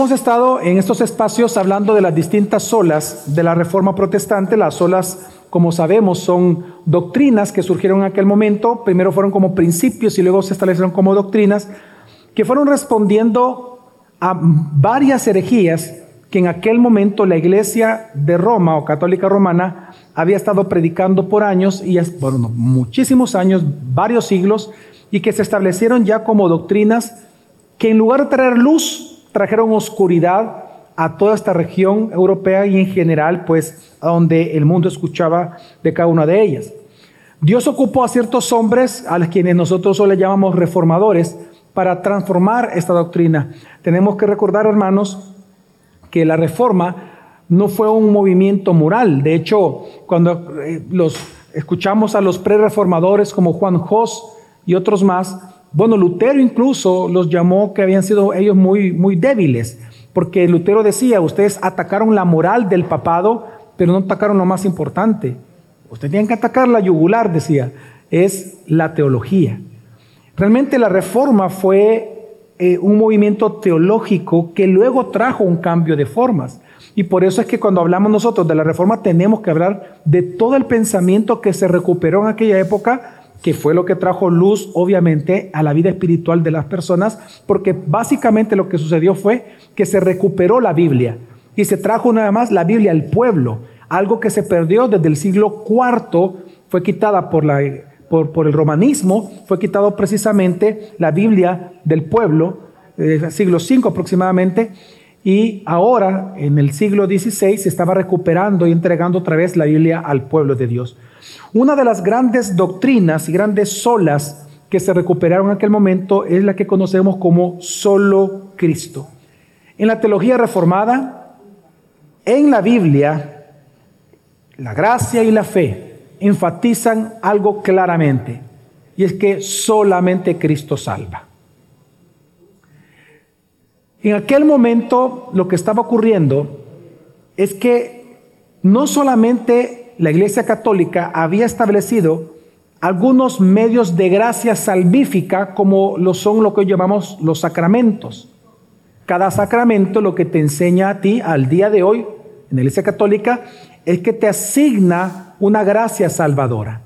hemos estado en estos espacios hablando de las distintas olas de la Reforma Protestante. Las olas, como sabemos, son doctrinas que surgieron en aquel momento. Primero fueron como principios y luego se establecieron como doctrinas, que fueron respondiendo a varias herejías que en aquel momento la iglesia de Roma o católica romana había estado predicando por años, y bueno, muchísimos años, varios siglos, y que se establecieron ya como doctrinas que en lugar de traer luz, trajeron oscuridad a toda esta región europea y en general, pues, a donde el mundo escuchaba de cada una de ellas. Dios ocupó a ciertos hombres, a quienes nosotros hoy le llamamos reformadores, para transformar esta doctrina. Tenemos que recordar, hermanos, que la reforma no fue un movimiento moral. De hecho, cuando eh, los escuchamos a los pre-reformadores como Juan Jos y otros más, bueno, Lutero incluso los llamó que habían sido ellos muy, muy débiles, porque Lutero decía, ustedes atacaron la moral del papado, pero no atacaron lo más importante. Ustedes tienen que atacar la yugular, decía, es la teología. Realmente la reforma fue eh, un movimiento teológico que luego trajo un cambio de formas. Y por eso es que cuando hablamos nosotros de la reforma tenemos que hablar de todo el pensamiento que se recuperó en aquella época, que fue lo que trajo luz, obviamente, a la vida espiritual de las personas, porque básicamente lo que sucedió fue que se recuperó la Biblia y se trajo nada más la Biblia al pueblo, algo que se perdió desde el siglo IV, fue quitada por la por, el romanismo, fue quitado precisamente la Biblia del pueblo, del siglo V aproximadamente, y ahora, en el siglo XVI, se estaba recuperando y entregando otra vez la Biblia al pueblo de Dios. Una de las grandes doctrinas y grandes solas que se recuperaron en aquel momento es la que conocemos como solo Cristo. En la teología reformada, en la Biblia, la gracia y la fe enfatizan algo claramente, y es que solamente Cristo salva. En aquel momento lo que estaba ocurriendo es que no solamente la Iglesia Católica había establecido algunos medios de gracia salvífica como lo son lo que llamamos los sacramentos. Cada sacramento lo que te enseña a ti al día de hoy en la Iglesia Católica es que te asigna una gracia salvadora,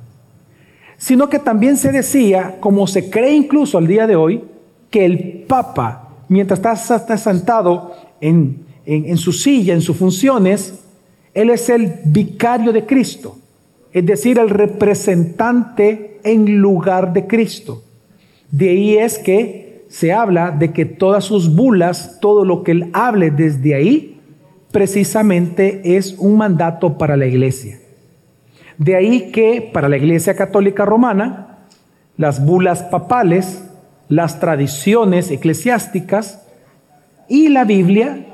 sino que también se decía, como se cree incluso al día de hoy, que el Papa, mientras está, sentado en, en su silla, en sus funciones, él es el vicario de Cristo, es decir, el representante en lugar de Cristo. De ahí es que se habla de que todas sus bulas, todo lo que él hable desde ahí, precisamente es un mandato para la iglesia. De ahí que para la Iglesia Católica Romana, las bulas papales, las tradiciones eclesiásticas y la Biblia,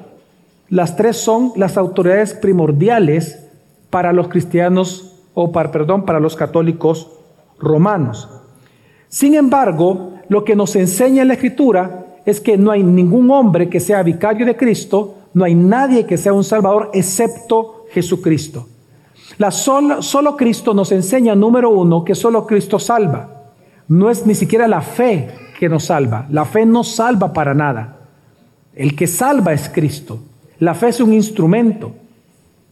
las tres son las autoridades primordiales para los cristianos o para, perdón, para los católicos romanos. Sin embargo, lo que nos enseña la Escritura es que no hay ningún hombre que sea vicario de Cristo, no hay nadie que sea un salvador excepto Jesucristo. La solo Cristo nos enseña, número uno, que solo Cristo salva. No es ni siquiera la fe que nos salva. La fe no salva para nada. El que salva es Cristo. La fe es un instrumento.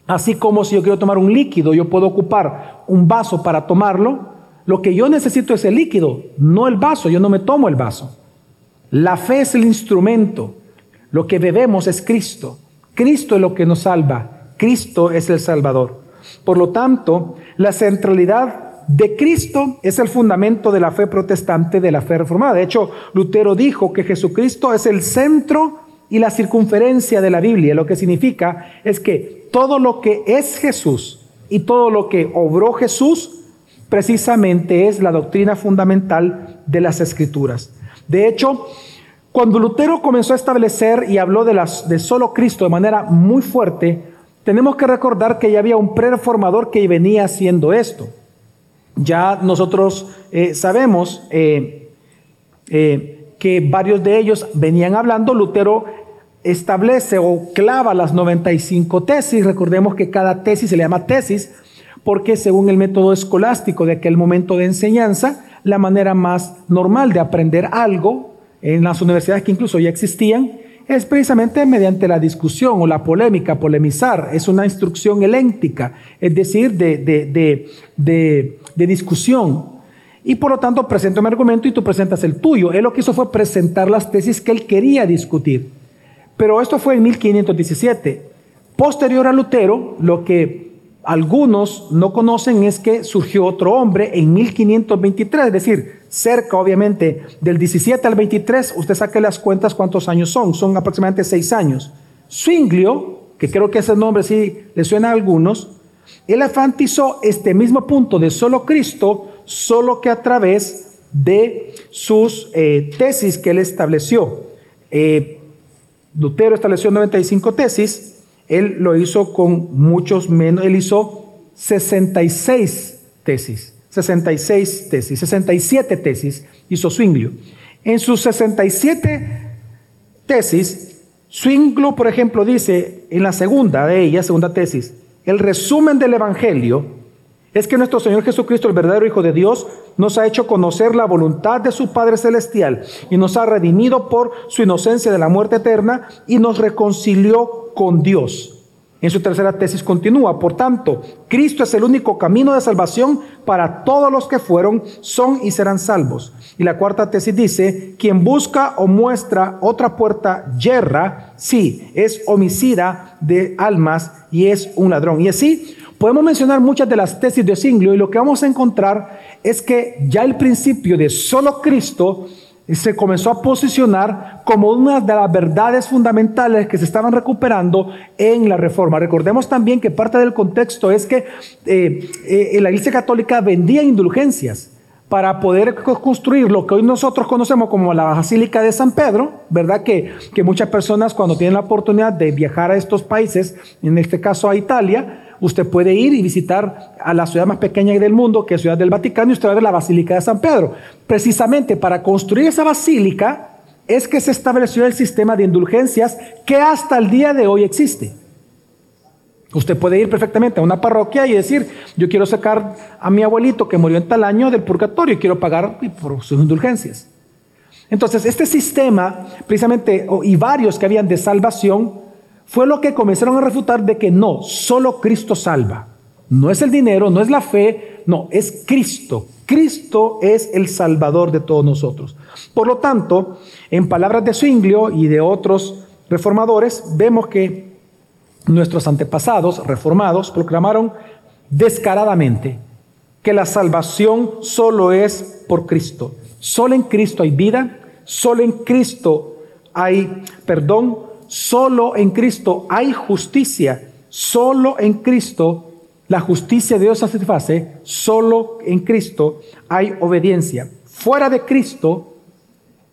Así como si yo quiero tomar un líquido, yo puedo ocupar un vaso para tomarlo. Lo que yo necesito es el líquido, no el vaso. Yo no me tomo el vaso. La fe es el instrumento. Lo que bebemos es Cristo. Cristo es lo que nos salva. Cristo es el Salvador. Por lo tanto, la centralidad de Cristo es el fundamento de la fe protestante, de la fe reformada. De hecho, Lutero dijo que Jesucristo es el centro y la circunferencia de la Biblia. Lo que significa es que todo lo que es Jesús y todo lo que obró Jesús precisamente es la doctrina fundamental de las escrituras. De hecho, cuando Lutero comenzó a establecer y habló de, las, de solo Cristo de manera muy fuerte, tenemos que recordar que ya había un prereformador que venía haciendo esto. Ya nosotros eh, sabemos eh, eh, que varios de ellos venían hablando, Lutero establece o clava las 95 tesis, recordemos que cada tesis se le llama tesis, porque según el método escolástico de aquel momento de enseñanza, la manera más normal de aprender algo en las universidades que incluso ya existían, es precisamente mediante la discusión o la polémica, polemizar, es una instrucción heléntica, es decir, de, de, discusión. Y por lo tanto presenta un argumento y tú presentas el tuyo. Él lo que hizo fue presentar las tesis que él quería discutir. Pero esto fue en 1517. Posterior a Lutero, lo que algunos no conocen es que surgió otro hombre en 1523, es decir, cerca obviamente del 17 al 23, usted saque las cuentas cuántos años son, son aproximadamente seis años. Zwinglio, que creo que ese nombre sí le suena a algunos, él enfatizó este mismo punto de solo Cristo, solo que a través de sus eh, tesis que él estableció. Eh, Lutero estableció 95 tesis, él lo hizo con muchos menos, él hizo 66 tesis, 66 tesis, 67 tesis hizo Zwinglio. En sus 67 tesis, Zwinglio, por ejemplo, dice en la segunda de ellas, segunda tesis, el resumen del Evangelio es que nuestro Señor Jesucristo, el verdadero Hijo de Dios, nos ha hecho conocer la voluntad de su Padre Celestial y nos ha redimido por su inocencia de la muerte eterna y nos reconcilió con Dios. En su tercera tesis continúa, por tanto, Cristo es el único camino de salvación para todos los que fueron, son y serán salvos. Y la cuarta tesis dice, quien busca o muestra otra puerta yerra, sí, es homicida de almas y es un ladrón. Y así podemos mencionar muchas de las tesis de Singlio y lo que vamos a encontrar es que ya el principio de solo Cristo se comenzó a posicionar como una de las verdades fundamentales que se estaban recuperando en la reforma. Recordemos también que parte del contexto es que eh, eh, la Iglesia Católica vendía indulgencias para poder construir lo que hoy nosotros conocemos como la Basílica de San Pedro, ¿verdad? Que, que muchas personas cuando tienen la oportunidad de viajar a estos países, en este caso a Italia, usted puede ir y visitar a la ciudad más pequeña del mundo, que es Ciudad del Vaticano, y usted va a ver la Basílica de San Pedro. Precisamente para construir esa basílica es que se estableció el sistema de indulgencias que hasta el día de hoy existe. Usted puede ir perfectamente a una parroquia y decir, yo quiero sacar a mi abuelito que murió en tal año del purgatorio y quiero pagar por sus indulgencias. Entonces, este sistema, precisamente, y varios que habían de salvación, fue lo que comenzaron a refutar de que no, solo Cristo salva. No es el dinero, no es la fe, no, es Cristo. Cristo es el Salvador de todos nosotros. Por lo tanto, en palabras de Zwinglio y de otros reformadores, vemos que nuestros antepasados reformados proclamaron descaradamente que la salvación solo es por Cristo. Solo en Cristo hay vida, solo en Cristo hay perdón, solo en Cristo hay justicia, solo en Cristo la justicia de Dios se satisface, solo en Cristo hay obediencia. Fuera de Cristo,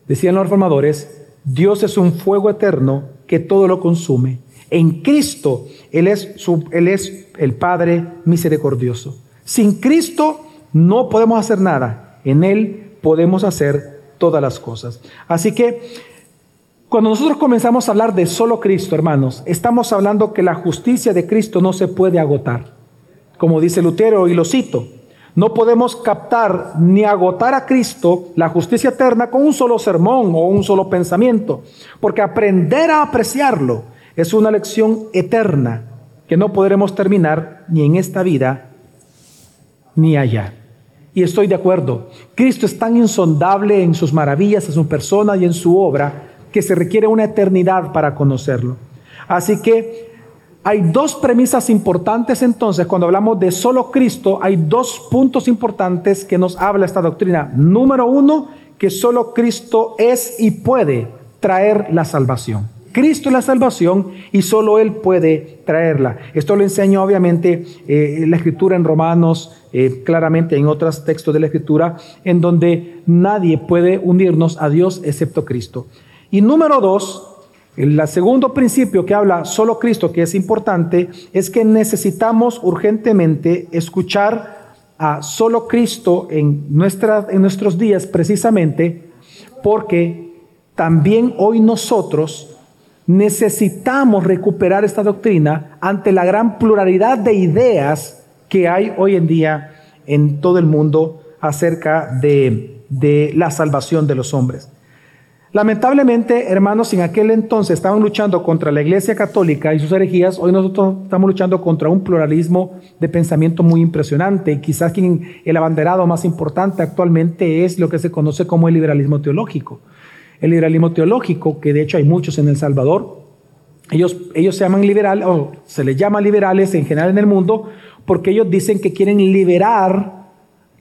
decían los reformadores, Dios es un fuego eterno que todo lo consume. En Cristo Él es, su, él es el Padre misericordioso. Sin Cristo no podemos hacer nada. En Él podemos hacer todas las cosas. Así que cuando nosotros comenzamos a hablar de solo Cristo, hermanos, estamos hablando que la justicia de Cristo no se puede agotar. Como dice Lutero, y lo cito, no podemos captar ni agotar a Cristo, la justicia eterna, con un solo sermón o un solo pensamiento, porque aprender a apreciarlo es una lección eterna que no podremos terminar ni en esta vida ni allá. Y estoy de acuerdo, Cristo es tan insondable en sus maravillas, en su persona y en su obra, que se requiere una eternidad para conocerlo. Así que hay dos premisas importantes entonces, cuando hablamos de solo Cristo, hay dos puntos importantes que nos habla esta doctrina. Número uno, que solo Cristo es y puede traer la salvación. Cristo es la salvación y solo Él puede traerla. Esto lo enseña obviamente eh, la escritura en Romanos, eh, claramente en otros textos de la escritura, en donde nadie puede unirnos a Dios excepto Cristo. Y número dos, el segundo principio que habla solo Cristo, que es importante, es que necesitamos urgentemente escuchar a solo Cristo en, en nuestros días precisamente porque también hoy nosotros necesitamos recuperar esta doctrina ante la gran pluralidad de ideas que hay hoy en día en todo el mundo acerca de, de la salvación de los hombres. Lamentablemente, hermanos, en aquel entonces estaban luchando contra la Iglesia Católica y sus herejías. Hoy nosotros estamos luchando contra un pluralismo de pensamiento muy impresionante. Quizás quien, el abanderado más importante actualmente es lo que se conoce como el liberalismo teológico. El liberalismo teológico, que de hecho hay muchos en El Salvador, ellos, ellos se llaman liberales, o se les llama liberales en general en el mundo, porque ellos dicen que quieren liberar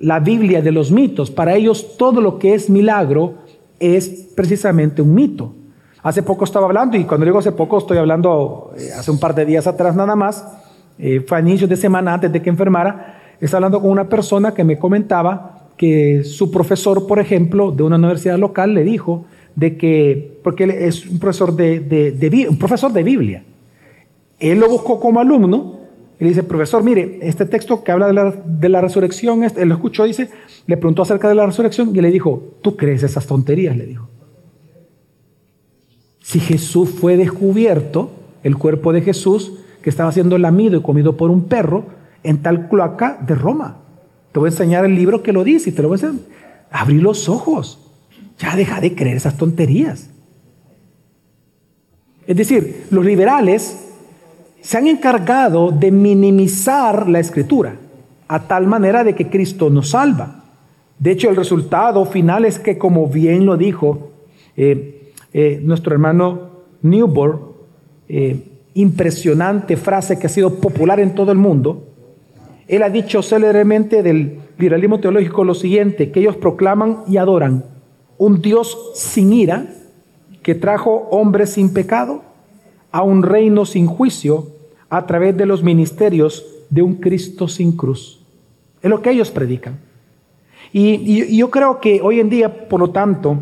la Biblia de los mitos. Para ellos todo lo que es milagro es precisamente un mito. Hace poco estaba hablando, y cuando digo hace poco estoy hablando eh, hace un par de días atrás nada más, eh, fue a de semana antes de que enfermara, estaba hablando con una persona que me comentaba que su profesor, por ejemplo, de una universidad local le dijo de que, porque él es un profesor de, de, un profesor de Biblia, él lo buscó como alumno y le dice, profesor, mire, este texto que habla de la, resurrección, este, él lo escuchó, dice, le preguntó acerca de la resurrección y le dijo, ¿tú crees esas tonterías? Le dijo. Si Jesús fue descubierto, el cuerpo de Jesús, que estaba siendo lamido y comido por un perro, en tal cloaca de Roma. Te voy a enseñar el libro que lo dice y te lo voy a enseñar. Abrí los ojos. Ya deja de creer esas tonterías. Es decir, los liberales se han encargado de minimizar la escritura a tal manera de que Cristo nos salva. De hecho, el resultado final es que, como bien lo dijo eh, eh, nuestro hermano Newborn, eh, impresionante frase que ha sido popular en todo el mundo, él ha dicho célebremente del liberalismo teológico lo siguiente, que ellos proclaman y adoran un Dios sin ira, que trajo hombres sin pecado a un reino sin juicio a través de los ministerios de un Cristo sin cruz. Es lo que ellos predican. Y, yo creo que hoy en día, por lo tanto,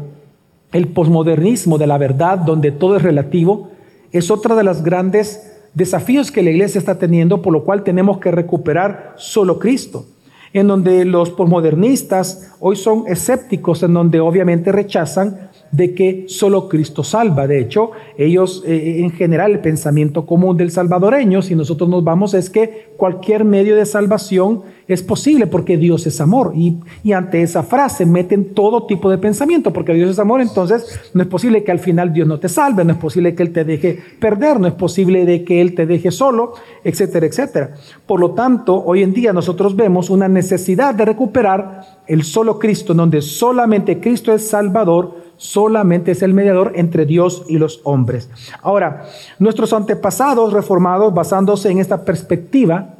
el posmodernismo de la verdad, donde todo es relativo, es otro de los grandes desafíos que la iglesia está teniendo, por lo cual tenemos que recuperar solo Cristo en donde los posmodernistas hoy son escépticos, en donde obviamente rechazan de que solo Cristo salva. De hecho, ellos, eh, en general, el pensamiento común del salvadoreño, si nosotros nos vamos, es que cualquier medio de salvación es posible porque Dios es amor. Y, ante esa frase meten todo tipo de pensamiento, porque Dios es amor, entonces no es posible que al final Dios no te salve, no es posible que Él te deje perder, no es posible de que Él te deje solo, etcétera, etcétera. Por lo tanto, hoy en día nosotros vemos una necesidad de recuperar el solo Cristo, donde solamente Cristo es Salvador, solamente es el mediador entre Dios y los hombres. Ahora, nuestros antepasados reformados, basándose en esta perspectiva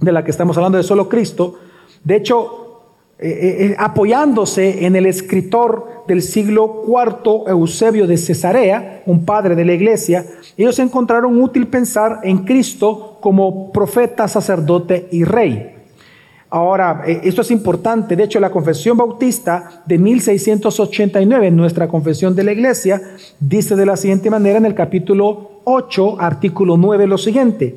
de la que estamos hablando de solo Cristo, de hecho, eh, eh, eh, apoyándose en el escritor del siglo IV, Eusebio de Cesarea, un padre de la iglesia, ellos encontraron útil pensar en Cristo como profeta, sacerdote y rey. Ahora, eh, esto es importante. De hecho, la Confesión Bautista de 1689, nuestra confesión de la Iglesia, dice de la siguiente manera en el capítulo 8, artículo 9, lo siguiente.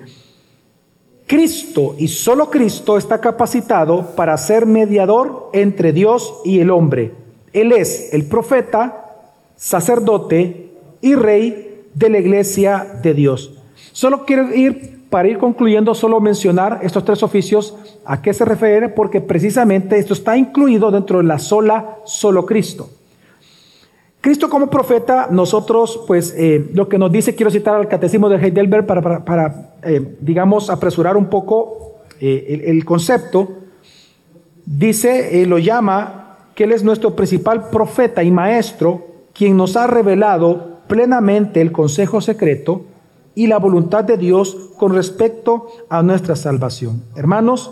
Cristo y solo Cristo está capacitado para ser mediador entre Dios y el hombre. Él es el profeta, sacerdote y rey de la iglesia de Dios. Solo quiero ir para ir concluyendo, solo mencionar estos tres oficios, a qué se refiere, porque precisamente esto está incluido dentro de la sola, solo Cristo. Cristo como profeta, nosotros, pues, eh, lo que nos dice, quiero citar al catecismo de Heidelberg para, eh, digamos, apresurar un poco eh, el, el, concepto, dice, lo llama, que Él es nuestro principal profeta y maestro, quien nos ha revelado plenamente el consejo secreto, y la voluntad de Dios con respecto a nuestra salvación. Hermanos,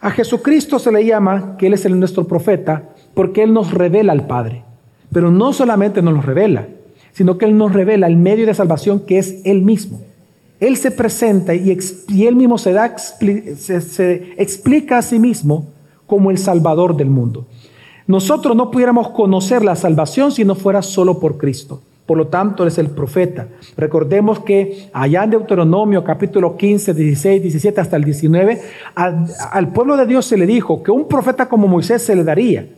a Jesucristo se le llama que Él es el nuestro profeta porque Él nos revela al Padre. Pero no solamente nos lo revela, sino que Él nos revela el medio de salvación que es Él mismo. Él se presenta y, Él mismo se, da, se explica a sí mismo como el Salvador del mundo. Nosotros no pudiéramos conocer la salvación si no fuera solo por Cristo. Por lo tanto, es el profeta. Recordemos que allá en Deuteronomio capítulo 15, 16, 17 hasta el 19, al, pueblo de Dios se le dijo que un profeta como Moisés se le daría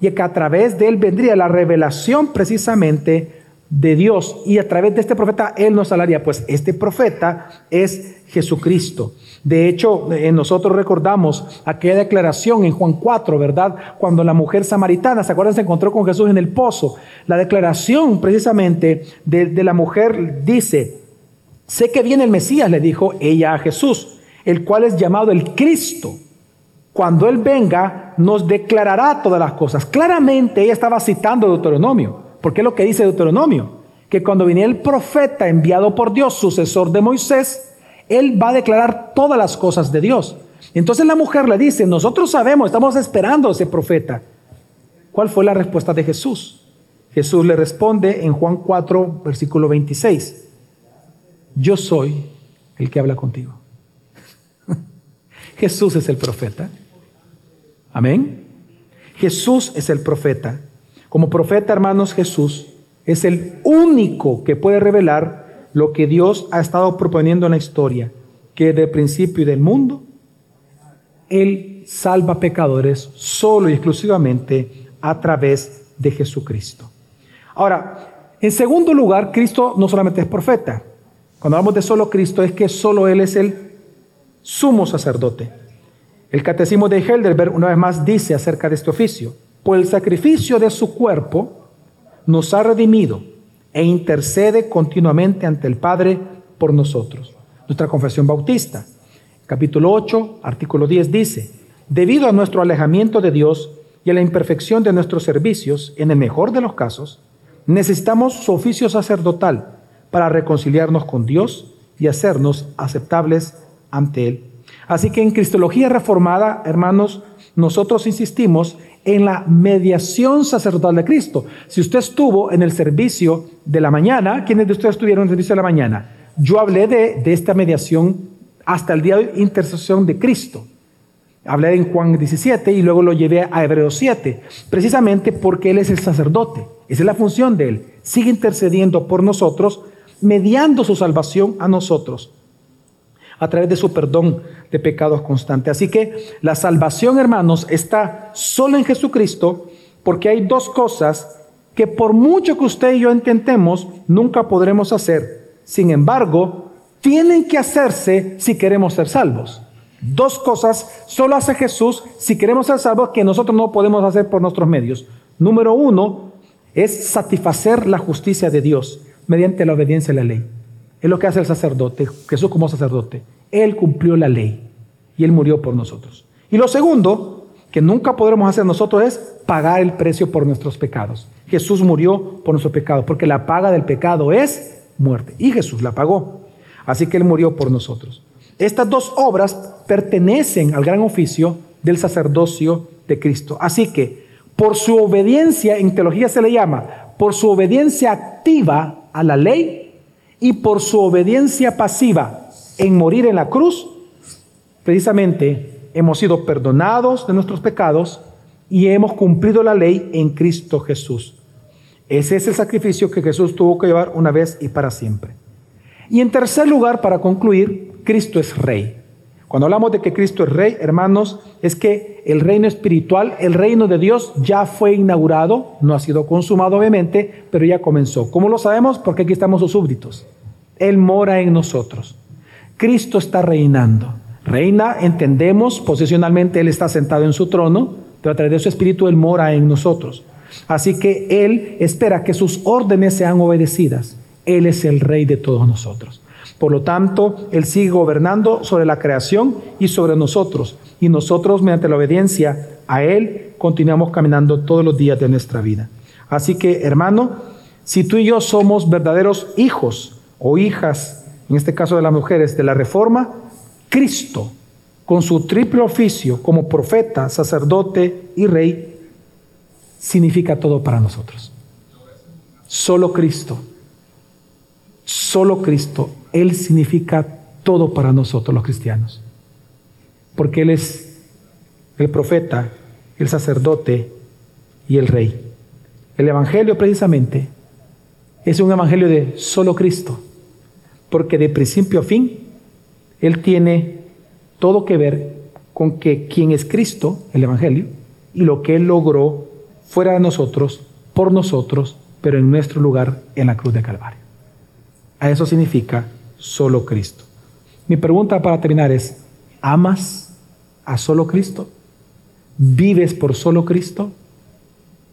y que a través de él vendría la revelación precisamente de Dios y a través de este profeta Él nos hablaría. Pues este profeta es Jesucristo. De hecho, eh, nosotros recordamos aquella declaración en Juan 4, ¿verdad? Cuando la mujer samaritana, ¿se acuerdan? Se encontró con Jesús en el pozo. La declaración precisamente de, la mujer dice, sé que viene el Mesías, le dijo ella a Jesús, el cual es llamado el Cristo. Cuando Él venga, nos declarará todas las cosas. Claramente ella estaba citando Deuteronomio, porque es lo que dice Deuteronomio, que cuando viniera el profeta enviado por Dios, sucesor de Moisés, él va a declarar todas las cosas de Dios. Entonces la mujer le dice, nosotros sabemos, estamos esperando a ese profeta. ¿Cuál fue la respuesta de Jesús? Jesús le responde en Juan 4, versículo 26. Yo soy el que habla contigo. Jesús es el profeta. Amén. Jesús es el profeta. Como profeta, hermanos, Jesús es el único que puede revelar lo que Dios ha estado proponiendo en la historia, que de principio y del mundo, Él salva pecadores solo y exclusivamente a través de Jesucristo. Ahora, en segundo lugar, Cristo no solamente es profeta. Cuando hablamos de solo Cristo es que solo Él es el sumo sacerdote. El catecismo de Heidelberg una vez más dice acerca de este oficio, pues el sacrificio de su cuerpo nos ha redimido e intercede continuamente ante el Padre por nosotros. Nuestra confesión bautista, capítulo 8, artículo 10 dice, debido a nuestro alejamiento de Dios y a la imperfección de nuestros servicios, en el mejor de los casos, necesitamos su oficio sacerdotal para reconciliarnos con Dios y hacernos aceptables ante Él. Así que en Cristología Reformada, hermanos, nosotros insistimos en la mediación sacerdotal de Cristo. Si usted estuvo en el servicio de la mañana, ¿quiénes de ustedes estuvieron en el servicio de la mañana? Yo hablé de, esta mediación hasta el día de intercesión de Cristo. Hablé en Juan 17 y luego lo llevé a Hebreos 7, precisamente porque Él es el sacerdote. Esa es la función de Él. Sigue intercediendo por nosotros, mediando su salvación a nosotros a través de su perdón de pecados constante. Así que la salvación, hermanos, está solo en Jesucristo porque hay dos cosas que por mucho que usted y yo intentemos, nunca podremos hacer. Sin embargo, tienen que hacerse si queremos ser salvos. Dos cosas solo hace Jesús si queremos ser salvos que nosotros no podemos hacer por nuestros medios. Número uno es satisfacer la justicia de Dios mediante la obediencia a la ley. Es lo que hace el sacerdote, Jesús como sacerdote. Él cumplió la ley y Él murió por nosotros. Y lo segundo, que nunca podremos hacer nosotros, es pagar el precio por nuestros pecados. Jesús murió por nuestros pecados, porque la paga del pecado es muerte. Y Jesús la pagó. Así que Él murió por nosotros. Estas dos obras pertenecen al gran oficio del sacerdocio de Cristo. Así que, por su obediencia, en teología se le llama, por su obediencia activa a la ley, y por su obediencia pasiva en morir en la cruz, precisamente hemos sido perdonados de nuestros pecados y hemos cumplido la ley en Cristo Jesús. Ese es el sacrificio que Jesús tuvo que llevar una vez y para siempre. Y en tercer lugar, para concluir, Cristo es rey. Cuando hablamos de que Cristo es rey, hermanos, es que el reino espiritual, el reino de Dios ya fue inaugurado, no ha sido consumado obviamente, pero ya comenzó. ¿Cómo lo sabemos? Porque aquí estamos sus súbditos. Él mora en nosotros. Cristo está reinando. Reina, entendemos, posicionalmente Él está sentado en su trono, pero a través de su espíritu Él mora en nosotros. Así que Él espera que sus órdenes sean obedecidas. Él es el rey de todos nosotros. Por lo tanto, Él sigue gobernando sobre la creación y sobre nosotros. Y nosotros, mediante la obediencia a Él, continuamos caminando todos los días de nuestra vida. Así que, hermano, si tú y yo somos verdaderos hijos o hijas, en este caso de las mujeres, de la Reforma, Cristo, con su triple oficio como profeta, sacerdote y rey, significa todo para nosotros. Solo Cristo, solo Cristo él significa todo para nosotros los cristianos. Porque Él es el profeta, el sacerdote y el rey. El Evangelio precisamente es un Evangelio de solo Cristo. Porque de principio a fin, Él tiene todo que ver con que quien es Cristo, el Evangelio, y lo que Él logró fuera de nosotros, por nosotros pero en nuestro lugar en la cruz de Calvario. A eso significa solo Cristo. Mi pregunta para terminar es, ¿amas a solo Cristo? ¿Vives por solo Cristo?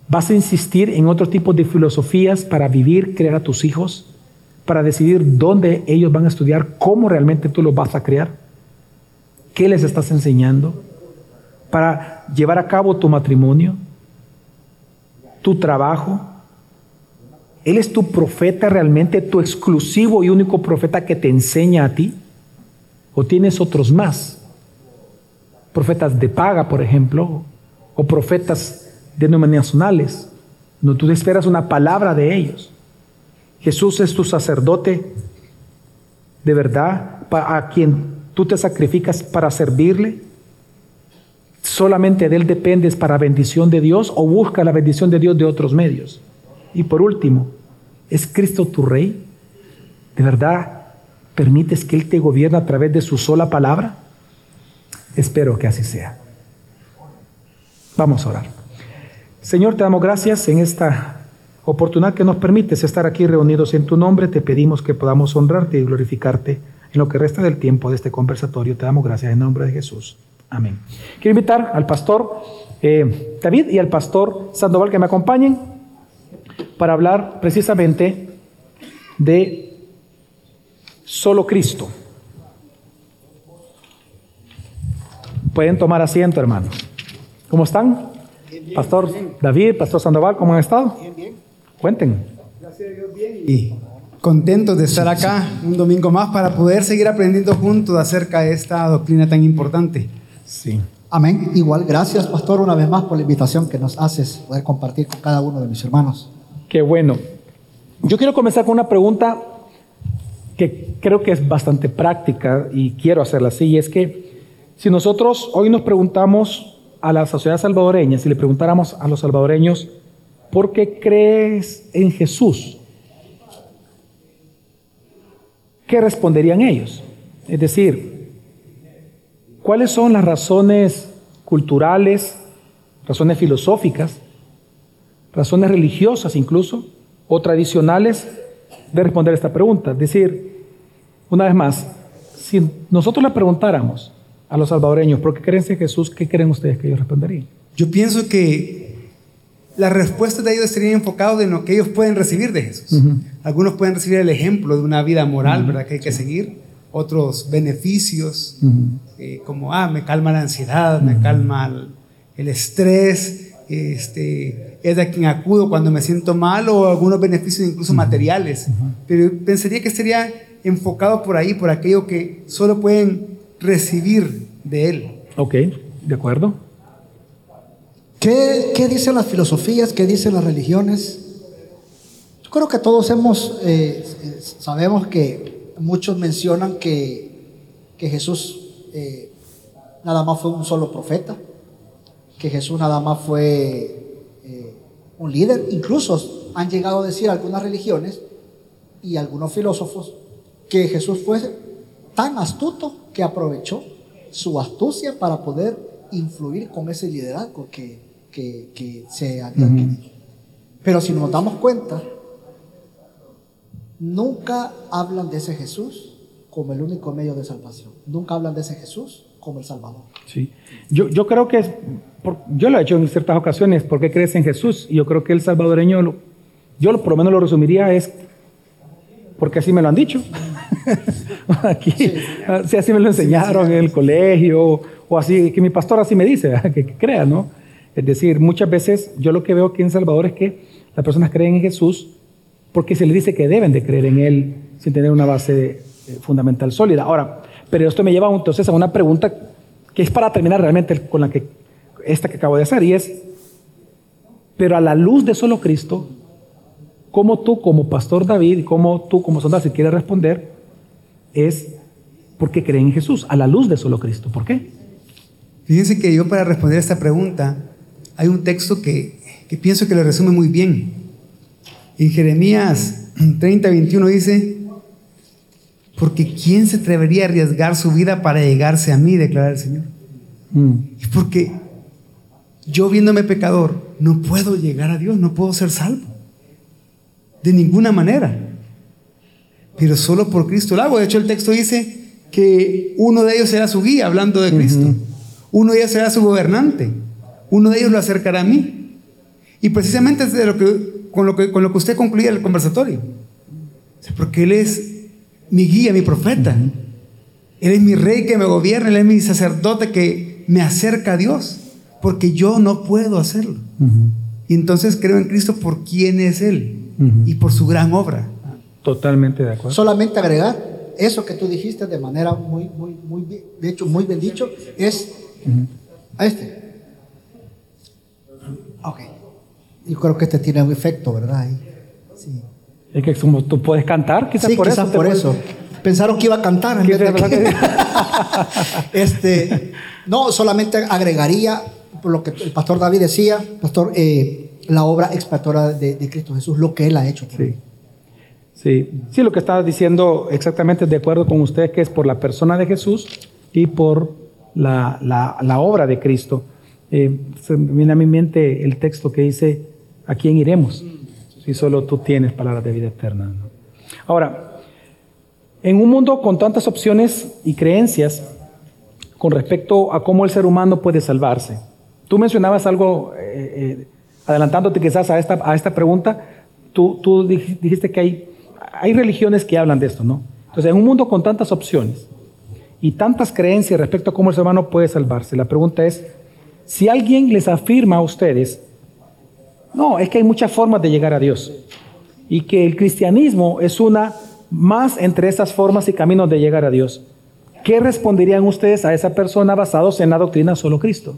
¿Vas a insistir en otro tipo de filosofías para vivir, crear a tus hijos? ¿Para decidir dónde ellos van a estudiar? ¿Cómo realmente tú los vas a crear? ¿Qué les estás enseñando? ¿Para llevar a cabo tu matrimonio? ¿Tu trabajo? ¿Él es tu profeta realmente, tu exclusivo y único profeta que te enseña a ti? ¿O tienes otros más? Profetas de paga, por ejemplo, o profetas denominacionales. No, tú esperas una palabra de ellos. Jesús es tu sacerdote de verdad, a quien tú te sacrificas para servirle. Solamente de Él dependes para bendición de Dios o busca la bendición de Dios de otros medios. Y por último, ¿es Cristo tu Rey? ¿De verdad permites que Él te gobierne a través de su sola palabra? Espero que así sea. Vamos a orar. Señor, te damos gracias en esta oportunidad que nos permites estar aquí reunidos en tu nombre. Te pedimos que podamos honrarte y glorificarte en lo que resta del tiempo de este conversatorio. Te damos gracias en nombre de Jesús. Amén. Quiero invitar al pastor eh, David y al pastor Sandoval que me acompañen para hablar precisamente de solo Cristo. Pueden tomar asiento, hermanos. ¿Cómo están? pastor David, Pastor Sandoval, ¿cómo han estado? Bien, bien. Cuenten. Gracias a Dios, bien. Y contentos de estar acá un domingo más para poder seguir aprendiendo juntos acerca de esta doctrina tan importante. Sí. Amén. Igual, gracias, Pastor, una vez más por la invitación que nos haces poder compartir con cada uno de mis hermanos. Qué bueno. Yo quiero comenzar con una pregunta que creo que es bastante práctica y quiero hacerla así, y es que si nosotros hoy nos preguntamos a la sociedad salvadoreña, si le preguntáramos a los salvadoreños, ¿por qué crees en Jesús? ¿Qué responderían ellos? Es decir, ¿cuáles son las razones culturales, razones filosóficas, razones religiosas incluso, o tradicionales de responder esta pregunta? Es decir, una vez más, si nosotros le preguntáramos, a los salvadoreños, ¿por qué creen en Jesús? ¿Qué creen ustedes que ellos responderían? Yo pienso que la respuesta de ellos estaría enfocada en lo que ellos pueden recibir de Jesús. Algunos pueden recibir el ejemplo de una vida moral, ¿verdad? Que hay que seguir. Otros beneficios, eh, como, ah, me calma la ansiedad, me calma el, estrés, este, es a quien acudo cuando me siento mal o algunos beneficios incluso materiales. Pero pensaría que estaría enfocado por ahí, por aquello que solo pueden recibir de Él. Ok, de acuerdo. ¿Qué, qué dicen las filosofías? ¿Qué dicen las religiones? Yo creo que todos hemos, eh, sabemos que muchos mencionan que, que Jesús eh, nada más fue un solo profeta, que Jesús nada más fue eh, un líder. Incluso han llegado a decir algunas religiones y algunos filósofos que Jesús fue tan astuto que aprovechó su astucia para poder influir con ese liderazgo que, que, se había Pero si nos damos cuenta, nunca hablan de ese Jesús como el único medio de salvación. Nunca hablan de ese Jesús como el Salvador. Sí, yo, yo creo que es, yo lo he hecho en ciertas ocasiones, ¿por qué crees en Jesús? Y yo creo que el salvadoreño, yo por lo menos lo resumiría, es porque así me lo han dicho. Aquí, si así me lo enseñaron en el colegio, o así, que mi pastor así me dice, que, crea, ¿no? Es decir, muchas veces yo lo que veo aquí en Salvador es que las personas creen en Jesús porque se les dice que deben de creer en Él sin tener una base eh, fundamental sólida. Ahora, pero esto me lleva entonces a una pregunta que es para terminar realmente con la que, esta que acabo de hacer, y es, pero a la luz de solo Cristo, ¿cómo tú como pastor David, cómo tú como soldado, si quieres responder, es porque creen en Jesús, a la luz de solo Cristo. ¿Por qué? Fíjense que yo para responder a esta pregunta, hay un texto que, que pienso que lo resume muy bien. En Jeremías 30, 21 dice, porque ¿quién se atrevería a arriesgar su vida para llegarse a mí? Declara el Señor. Mm. Y porque yo viéndome pecador, no puedo llegar a Dios, no puedo ser salvo. De ninguna manera. Pero solo por Cristo lo hago. De hecho, el texto dice que uno de ellos será su guía, hablando de Cristo. Uno de ellos será su gobernante. Uno de ellos lo acercará a mí. Y precisamente es de lo que, con, lo que, con lo que usted concluía el conversatorio. Porque Él es mi guía, mi profeta. Él es mi rey que me gobierna, Él es mi sacerdote que me acerca a Dios, porque yo no puedo hacerlo. Y entonces creo en Cristo por quién es Él y por su gran obra. Totalmente de acuerdo. Solamente agregar eso que tú dijiste de manera muy, muy, muy, de hecho, muy bien dicho, es a este. Ok. Yo creo que este tiene un efecto, ¿verdad? Sí. Es que como tú puedes cantar, quizás sí, por quizás eso. por eso. Pensaron que iba a cantar. En vez de que... este, no, solamente agregaría por lo que el pastor David decía, pastor, eh, la obra expiatoria de, de, Cristo Jesús, lo que él ha hecho. Sí. Sí, sí, lo que estaba diciendo exactamente de acuerdo con usted, que es por la persona de Jesús y por la, la, la obra de Cristo. Eh, se me viene a mi mente el texto que dice, ¿a quién iremos? Si solo tú tienes palabras de vida eterna. Ahora, en un mundo con tantas opciones y creencias con respecto a cómo el ser humano puede salvarse, tú mencionabas algo, eh, eh, adelantándote quizás a esta, a esta pregunta, tú, tú dijiste que hay, hay religiones que hablan de esto, ¿no? Entonces, en un mundo con tantas opciones y tantas creencias respecto a cómo el ser humano puede salvarse, la pregunta es, si alguien les afirma a ustedes, no, es que hay muchas formas de llegar a Dios y que el cristianismo es una más entre esas formas y caminos de llegar a Dios. ¿Qué responderían ustedes a esa persona basados en la doctrina solo Cristo?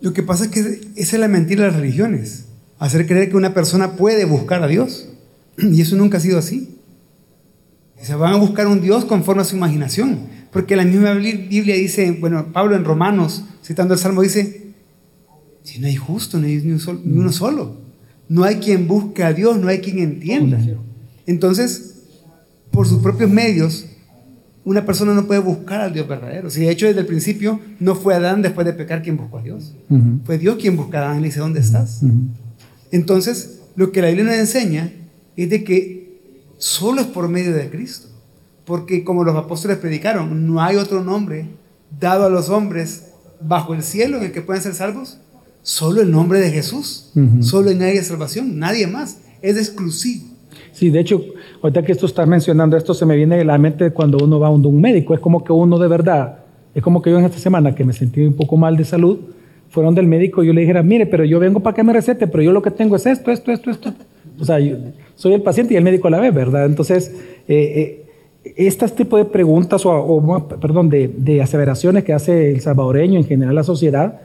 Lo que pasa es que esa es la mentira de las religiones, hacer creer que una persona puede buscar a Dios. Y eso nunca ha sido así. Se van a buscar un Dios conforme a su imaginación. Porque la misma Biblia dice, bueno, Pablo en Romanos, citando el Salmo, dice, si no hay justo, no hay ni, un solo, ni uno solo. No hay quien busque a Dios, no hay quien entienda. Entonces, por sus propios medios, una persona no puede buscar al Dios verdadero. Si de hecho desde el principio no fue Adán después de pecar quien buscó a Dios. Uh -huh. Fue Dios quien buscó a Adán y le dice, ¿dónde estás? Uh -huh. Entonces, lo que la Biblia nos enseña es de que solo es por medio de Cristo. Porque como los apóstoles predicaron, no hay otro nombre dado a los hombres bajo el cielo en el que puedan ser salvos. Solo el nombre de Jesús. Uh -huh. Solo en nadie salvación, nadie más. Es exclusivo. Sí, de hecho, ahorita que esto estás mencionando esto, se me viene a la mente cuando uno va a un médico. Es como que uno de verdad, es como que yo en esta semana que me sentí un poco mal de salud, fueron del médico y yo le dijera, mire, pero yo vengo para que me recete, pero yo lo que tengo es esto, esto, esto, esto. O sea, yo soy el paciente y el médico a la vez, ¿verdad? Entonces, eh, eh, este tipo de preguntas o, o perdón, de, de, aseveraciones que hace el salvadoreño, en general la sociedad,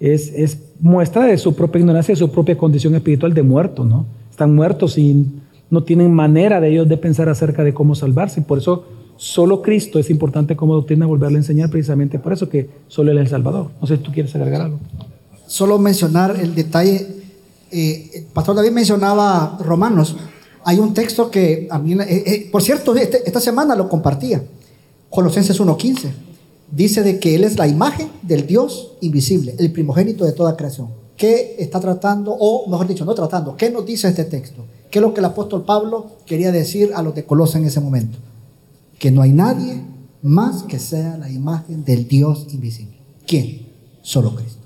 es, es muestra de su propia ignorancia, de su propia condición espiritual de muerto, ¿no? Están muertos sin no tienen manera de ellos de pensar acerca de cómo salvarse. Por eso solo Cristo es importante como doctrina volverle a enseñar precisamente por eso que solo Él es el Salvador. No sé si tú quieres agregar algo. Solo mencionar el detalle, eh, pastor David mencionaba Romanos. Hay un texto que a mí, eh, eh, por cierto, este, esta semana lo compartía, Colosenses 1.15. Dice de que Él es la imagen del Dios invisible, el primogénito de toda creación. ¿Qué está tratando, o mejor dicho, no tratando, qué nos dice este texto? ¿Qué es lo que el apóstol Pablo quería decir a los de Colosa en ese momento? Que no hay nadie más que sea la imagen del Dios invisible. ¿Quién? Solo Cristo.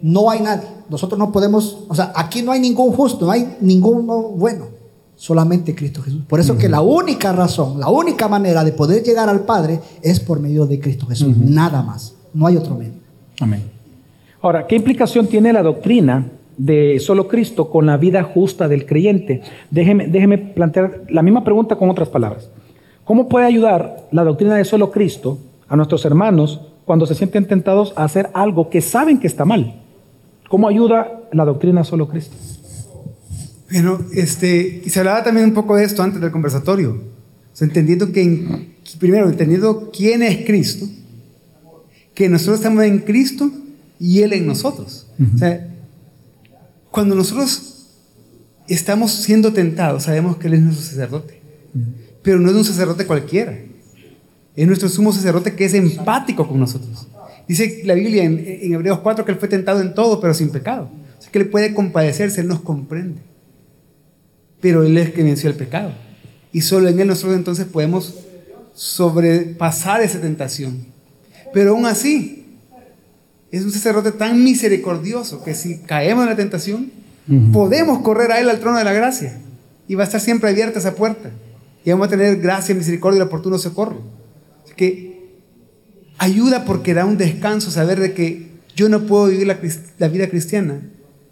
No hay nadie. Nosotros no podemos, o sea, aquí no hay ningún justo, no hay ninguno bueno. Solamente Cristo Jesús. Por eso uh -huh. que la única razón, la única manera de poder llegar al Padre es por medio de Cristo Jesús. Uh -huh. Nada más. No hay otro medio. Amén. Ahora, ¿qué implicación tiene la doctrina de solo Cristo con la vida justa del creyente. Déjeme, déjeme plantear la misma pregunta con otras palabras. ¿Cómo puede ayudar la doctrina de solo Cristo a nuestros hermanos cuando se sienten tentados a hacer algo que saben que está mal? ¿Cómo ayuda la doctrina solo Cristo? Bueno, este, y se hablaba también un poco de esto antes del conversatorio. O sea, entendiendo que, en, primero, entendiendo quién es Cristo, que nosotros estamos en Cristo y Él en nosotros. Uh -huh. O sea, cuando nosotros estamos siendo tentados, sabemos que Él es nuestro sacerdote. Uh -huh. Pero no es un sacerdote cualquiera. Es nuestro sumo sacerdote que es empático con nosotros. Dice la Biblia en, en Hebreos 4 que Él fue tentado en todo, pero sin pecado. O sea, que Él puede compadecerse, Él nos comprende. Pero Él es que venció el pecado. Y solo en Él nosotros entonces podemos sobrepasar esa tentación. Pero aún así, es un sacerdote tan misericordioso que si caemos en la tentación, podemos correr a Él al trono de la gracia. Y va a estar siempre abierta esa puerta. Y vamos a tener gracia, misericordia y oportuno socorro. Así que ayuda porque da un descanso saber de que yo no puedo vivir la, vida cristiana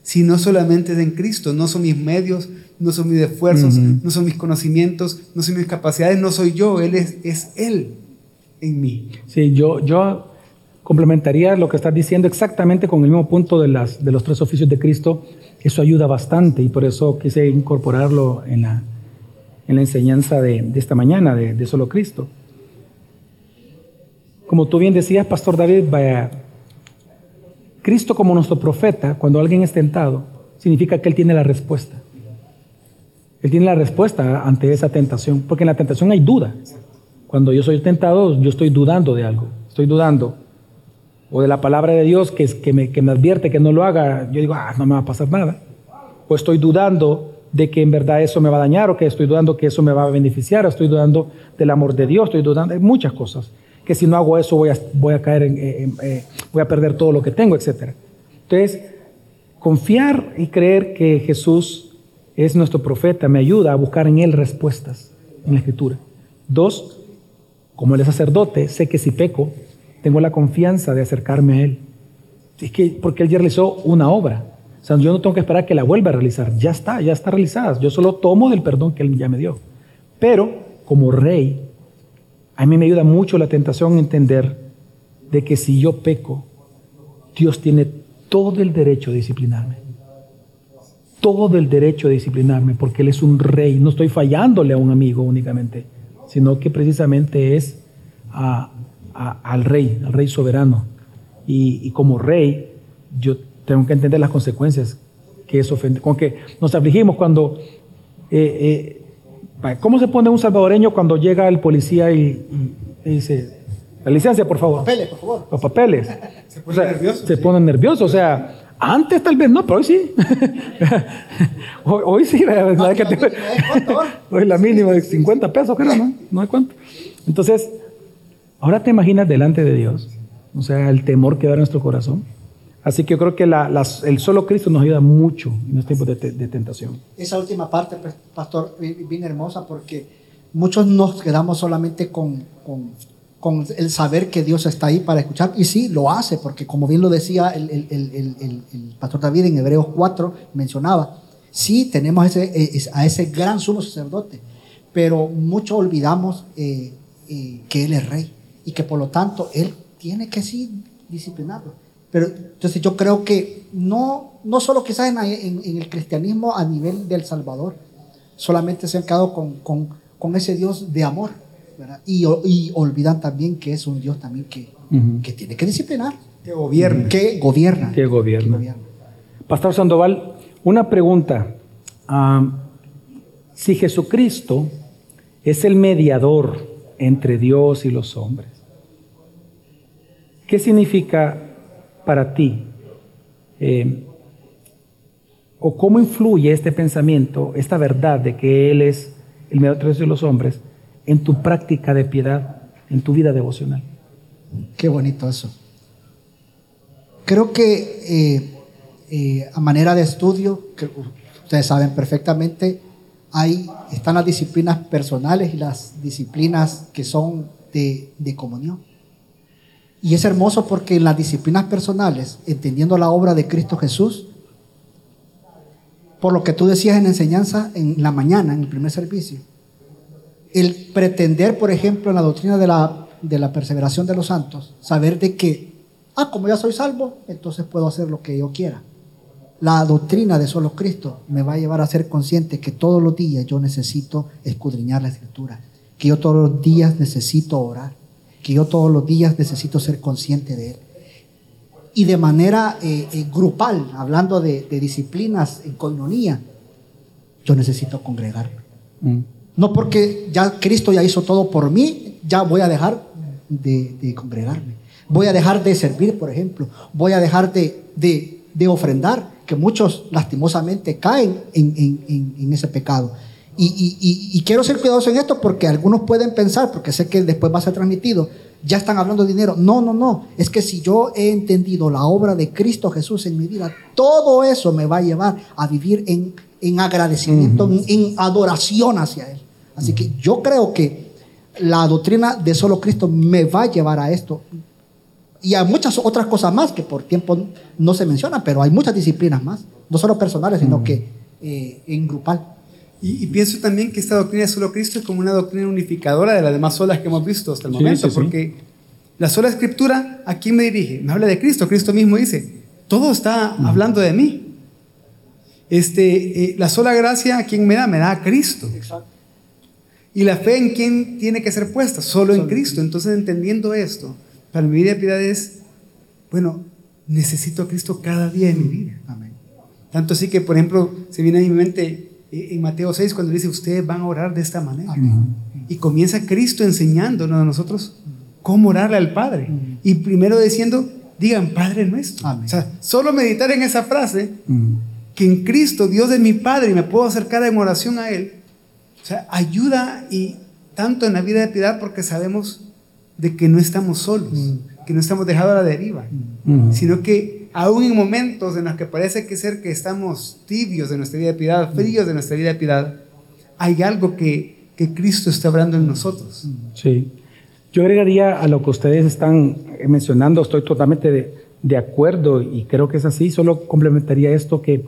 si no solamente es en Cristo. No son mis medios, no son mis esfuerzos, no son mis conocimientos, no son mis capacidades, no soy yo, Él es, es Él en mí. Sí, yo, yo complementaría lo que estás diciendo exactamente con el mismo punto de, las, de los tres oficios de Cristo. Eso ayuda bastante y por eso quise incorporarlo en la, en la enseñanza de, de esta mañana, de, de, solo Cristo. Como tú bien decías, Pastor David, vaya, Cristo como nuestro profeta, cuando alguien es tentado, significa que Él tiene la respuesta. Él tiene la respuesta ante esa tentación, porque en la tentación hay duda. Cuando yo soy tentado, yo estoy dudando de algo, estoy dudando. O de la palabra de Dios que, que, me, que me advierte que no lo haga, yo digo, ah, no me va a pasar nada. O estoy dudando de que en verdad eso me va a dañar, o que estoy dudando que eso me va a beneficiar, o estoy dudando del amor de Dios, estoy dudando de muchas cosas. Que si no hago eso voy a, voy a caer en, eh, voy a perder todo lo que tengo, etc. Entonces, confiar y creer que Jesús es nuestro profeta me ayuda a buscar en Él respuestas en la Escritura. Dos, como es sacerdote, sé que si peco, tengo la confianza de acercarme a Él. Es que, porque Él ya realizó una obra. O sea, yo no tengo que esperar que la vuelva a realizar. Ya está, ya está realizada. Yo solo tomo del perdón que Él ya me dio. Pero, como rey, a mí me ayuda mucho la tentación entender de que si yo peco, Dios tiene todo el derecho de disciplinarme. Todo el derecho de disciplinarme, porque Él es un rey. No estoy fallándole a un amigo únicamente, sino que precisamente es al rey, al rey soberano. Y, como rey, yo tengo que entender las consecuencias que eso ofende. Con que nos afligimos cuando... Eh, eh, ¿Cómo se pone un salvadoreño cuando llega el policía y, dice, la licencia, por favor? Papeles, por favor. Los papeles. se pone nervioso. Se pone nervioso, o sea, antes tal vez no, pero hoy sí. hoy, sí, la, la, que hoy la mínima de 50 pesos, creo, ¿no? No hay cuánto. Entonces, ahora te imaginas delante de Dios, o sea, el temor que da en nuestro corazón. Así que yo creo que el solo Cristo nos ayuda mucho en los tiempos de, tentación. Esa última parte, pues, pastor, bien hermosa, porque muchos nos quedamos solamente con, con con el saber que Dios está ahí para escuchar. Y sí, lo hace, porque como bien lo decía el, el, el, pastor David en Hebreos 4, mencionaba, sí tenemos ese, eh, a ese gran sumo sacerdote, pero mucho olvidamos eh, eh, que Él es rey y que por lo tanto Él tiene que sí disciplinarlo. Pero entonces yo creo que no, no solo quizás en, en, el cristianismo a nivel del Salvador, solamente se han quedado con, con, con ese Dios de amor y, olvidan también que es un Dios también que, que tiene que disciplinar. Que gobierna. Que gobierna. Que gobierna. Pastor Sandoval, una pregunta. si Jesucristo es el mediador entre Dios y los hombres, ¿qué significa para ti? Eh, ¿O cómo influye este pensamiento, esta verdad de que Él es el mediador de los hombres en tu práctica de piedad, en tu vida devocional. Qué bonito eso. Creo que eh, eh, a manera de estudio, que ustedes saben perfectamente, hay, están las disciplinas personales y las disciplinas que son de, de comunión. Y es hermoso porque en las disciplinas personales, entendiendo la obra de Cristo Jesús, por lo que tú decías en enseñanza en la mañana, en el primer servicio, el pretender, por ejemplo, en la doctrina de la, de la perseveración de los santos, saber de que, ah, como ya soy salvo, entonces puedo hacer lo que yo quiera. La doctrina de solo Cristo me va a llevar a ser consciente que todos los días yo necesito escudriñar la escritura, que yo todos los días necesito orar, que yo todos los días necesito ser consciente de Él. Y de manera eh, eh, grupal, hablando de, disciplinas en coinonía, yo necesito congregarme. Mm. No porque ya Cristo ya hizo todo por mí, ya voy a dejar de, congregarme. Voy a dejar de servir, por ejemplo. Voy a dejar de, ofrendar, que muchos lastimosamente caen en, en- en- en ese pecado. Y, y- y- y quiero ser cuidadoso en esto porque algunos pueden pensar, porque sé que después va a ser transmitido, ya están hablando de dinero. No, no, no. Es que si yo he entendido la obra de Cristo Jesús en mi vida, todo eso me va a llevar a vivir en, en agradecimiento, en, en adoración hacia Él. Así que yo creo que la doctrina de solo Cristo me va a llevar a esto y a muchas otras cosas más que por tiempo no se mencionan, pero hay muchas disciplinas más, no solo personales, sino que eh, en grupal. Y, y pienso también que esta doctrina de solo Cristo es como una doctrina unificadora de las demás solas que hemos visto hasta el Sí, momento, sí, porque la sola escritura, ¿a quién me dirige? Me habla de Cristo. Cristo mismo dice, todo está hablando de mí. Este, eh, la sola gracia, ¿a quién me da? Me da a Cristo. Y la fe en quién tiene que ser puesta, solo en Cristo. Entonces, entendiendo esto, para mi vida de piedad es, bueno, necesito a Cristo cada día de mi vida. Amén. Tanto así que, por ejemplo, se viene a mi mente en Mateo 6 cuando dice, ustedes van a orar de esta manera. Y comienza Cristo enseñándonos a nosotros cómo orarle al Padre. Y primero diciendo, digan, Padre nuestro. Amén. O sea, solo meditar en esa frase, que en Cristo Dios es mi Padre y me puedo acercar en oración a Él, o sea, ayuda y tanto en la vida de piedad porque sabemos de que no estamos solos, que no estamos dejados a la deriva, sino que aún en momentos en los que parece que ser que estamos tibios de nuestra vida de piedad, fríos de nuestra vida de piedad, hay algo que, que Cristo está hablando en nosotros. Sí. Yo agregaría a lo que ustedes están eh, mencionando, estoy totalmente de, de acuerdo y creo que es así, solo complementaría esto que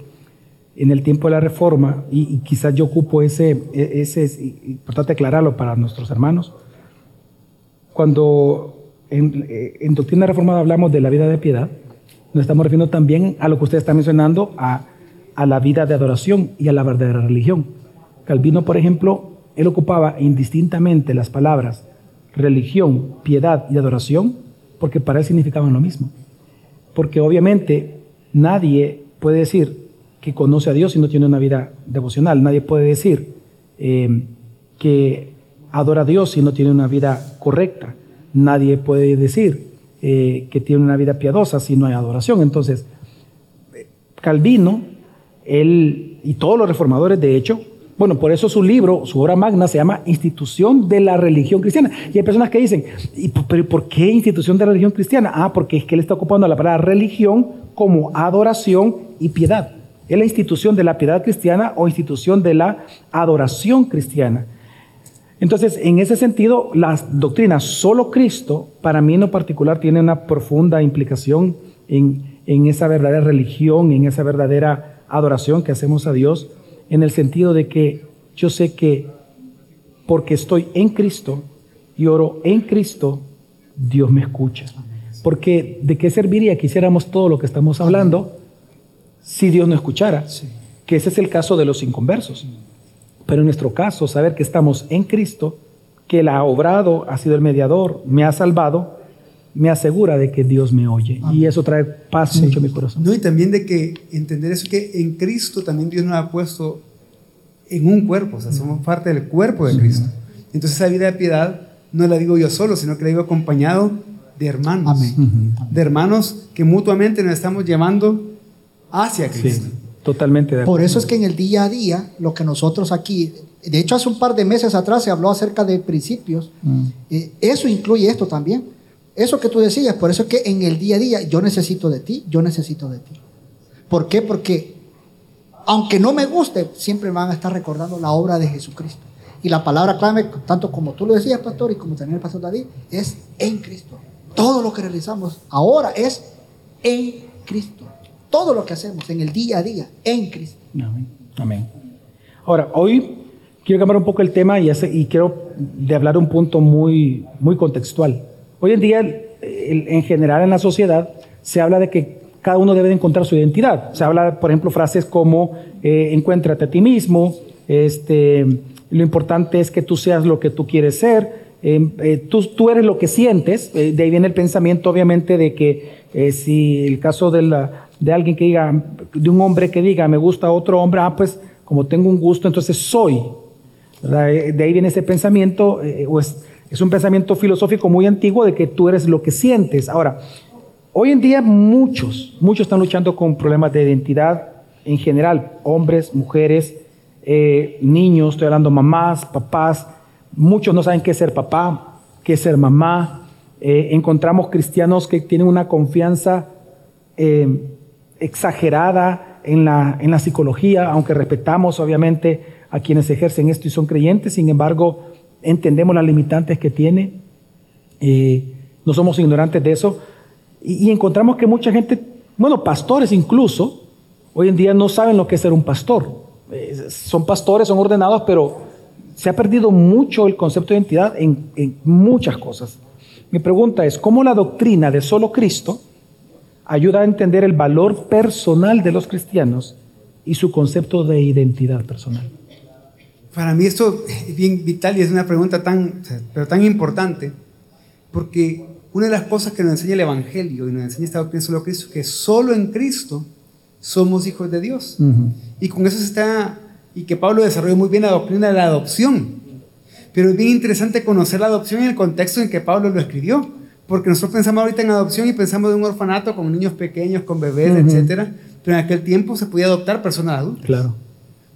en el tiempo de la reforma, y, y quizás yo ocupo ese, e- ese es importante aclararlo para nuestros hermanos, cuando en, eh, en doctrina reformada hablamos de la vida de piedad, nos estamos refiriendo también a lo que usted está mencionando, a, la vida de adoración y a la verdadera religión. Calvino, por ejemplo, él ocupaba indistintamente las palabras religión, piedad y adoración, porque para él significaban lo mismo. Porque obviamente nadie puede decir que conoce a Dios si no tiene una vida devocional. Nadie puede decir eh, que adora a Dios si no tiene una vida correcta. Nadie puede decir eh, que tiene una vida piadosa si no hay adoración. Entonces, Calvino, él y todos los reformadores, de hecho, bueno, por eso su libro, su obra magna se llama Institución de la Religión Cristiana. Y hay personas que dicen, ¿y pero por qué Institución de la Religión Cristiana? Ah, porque es que él está ocupando la palabra religión como adoración y piedad. Es la institución de la piedad cristiana o institución de la adoración cristiana. Entonces, en ese sentido, la doctrina solo Cristo, para mí en lo particular, tiene una profunda implicación en, en esa verdadera religión, en esa verdadera adoración que hacemos a Dios, en el sentido de que yo sé que porque estoy en Cristo y oro en Cristo, Dios me escucha. Porque de qué serviría que hiciéramos todo lo que estamos hablando si Dios no escuchara, que ese es el caso de los inconversos. Pero en nuestro caso, saber que estamos en Cristo, que Él ha obrado, ha sido el mediador, me ha salvado, me asegura de que Dios me oye. Y eso trae paz mucho a mi corazón. No, y también de que entender eso que en Cristo también Dios nos ha puesto en un cuerpo, o sea, somos parte del cuerpo de Cristo. Entonces esa vida de piedad no la digo yo solo, sino que la digo acompañado de hermanos. Amén. De hermanos que mutuamente nos estamos llevando hacia Cristo. Sí, totalmente de acuerdo. Por eso es que en el día a día, lo que nosotros aquí, de hecho hace un par de meses atrás se habló acerca de principios, eh, eso incluye esto también. Eso que tú decías, por eso es que en el día a día yo necesito de ti, yo necesito de ti. ¿Por qué? Porque aunque no me guste, siempre me van a estar recordando la obra de Jesucristo. Y la palabra clave, tanto como tú lo decías, pastor, y como también el pastor David, es en Cristo. Todo lo que realizamos ahora es en Cristo. Todo lo que hacemos en el día a día, en Cristo. Amén. Amén. Ahora, hoy quiero cambiar un poco el tema y, hace- y quiero de hablar un punto muy, muy contextual. Hoy en día, en general en la sociedad, se habla de que cada uno debe de encontrar su identidad. Se habla, por ejemplo, frases como eh, encuéntrate a ti mismo, este, lo importante es que tú seas lo que tú quieres ser, eh, eh, tú, tú eres lo que sientes, eh, de ahí viene el pensamiento obviamente de que si el caso de, la- de alguien que diga, de un hombre que diga, me gusta otro hombre, ah, pues como tengo un gusto, entonces soy. Eh, De ahí viene ese pensamiento, eh, o es, es un pensamiento filosófico muy antiguo de que tú eres lo que sientes. Ahora, hoy en día muchos, muchos están luchando con problemas de identidad en general, hombres, mujeres, eh, niños, estoy hablando mamás, papás, muchos no saben qué es ser papá, qué es ser mamá. Encontramos cristianos que tienen una confianza exagerada en la, en la psicología, aunque respetamos obviamente a quienes ejercen esto y son creyentes, sin embargo entendemos las limitantes que tiene, no somos ignorantes de eso, y, encontramos que mucha gente, bueno, pastores incluso, hoy en día no saben lo que es ser un pastor. Eh, son pastores, son ordenados, pero se ha perdido mucho el concepto de identidad en, en muchas cosas. Mi pregunta es, ¿cómo la doctrina de solo Cristo ayuda a entender el valor personal de los cristianos y su concepto de identidad personal? Para mí esto es bien vital y es una pregunta tan, pero tan importante, porque una de las cosas que nos enseña el Evangelio y nos enseña esta doctrina solo Cristo es que solo en Cristo somos hijos de Dios. Y con eso se está, y que Pablo desarrolló muy bien la doctrina de la adopción. Pero es bien interesante conocer la adopción en el contexto en que Pablo lo escribió. Porque nosotros pensamos ahorita en adopción y pensamos de un orfanato con niños pequeños, con bebés, etcétera. Pero en aquel tiempo se podía adoptar personas adultas. Claro.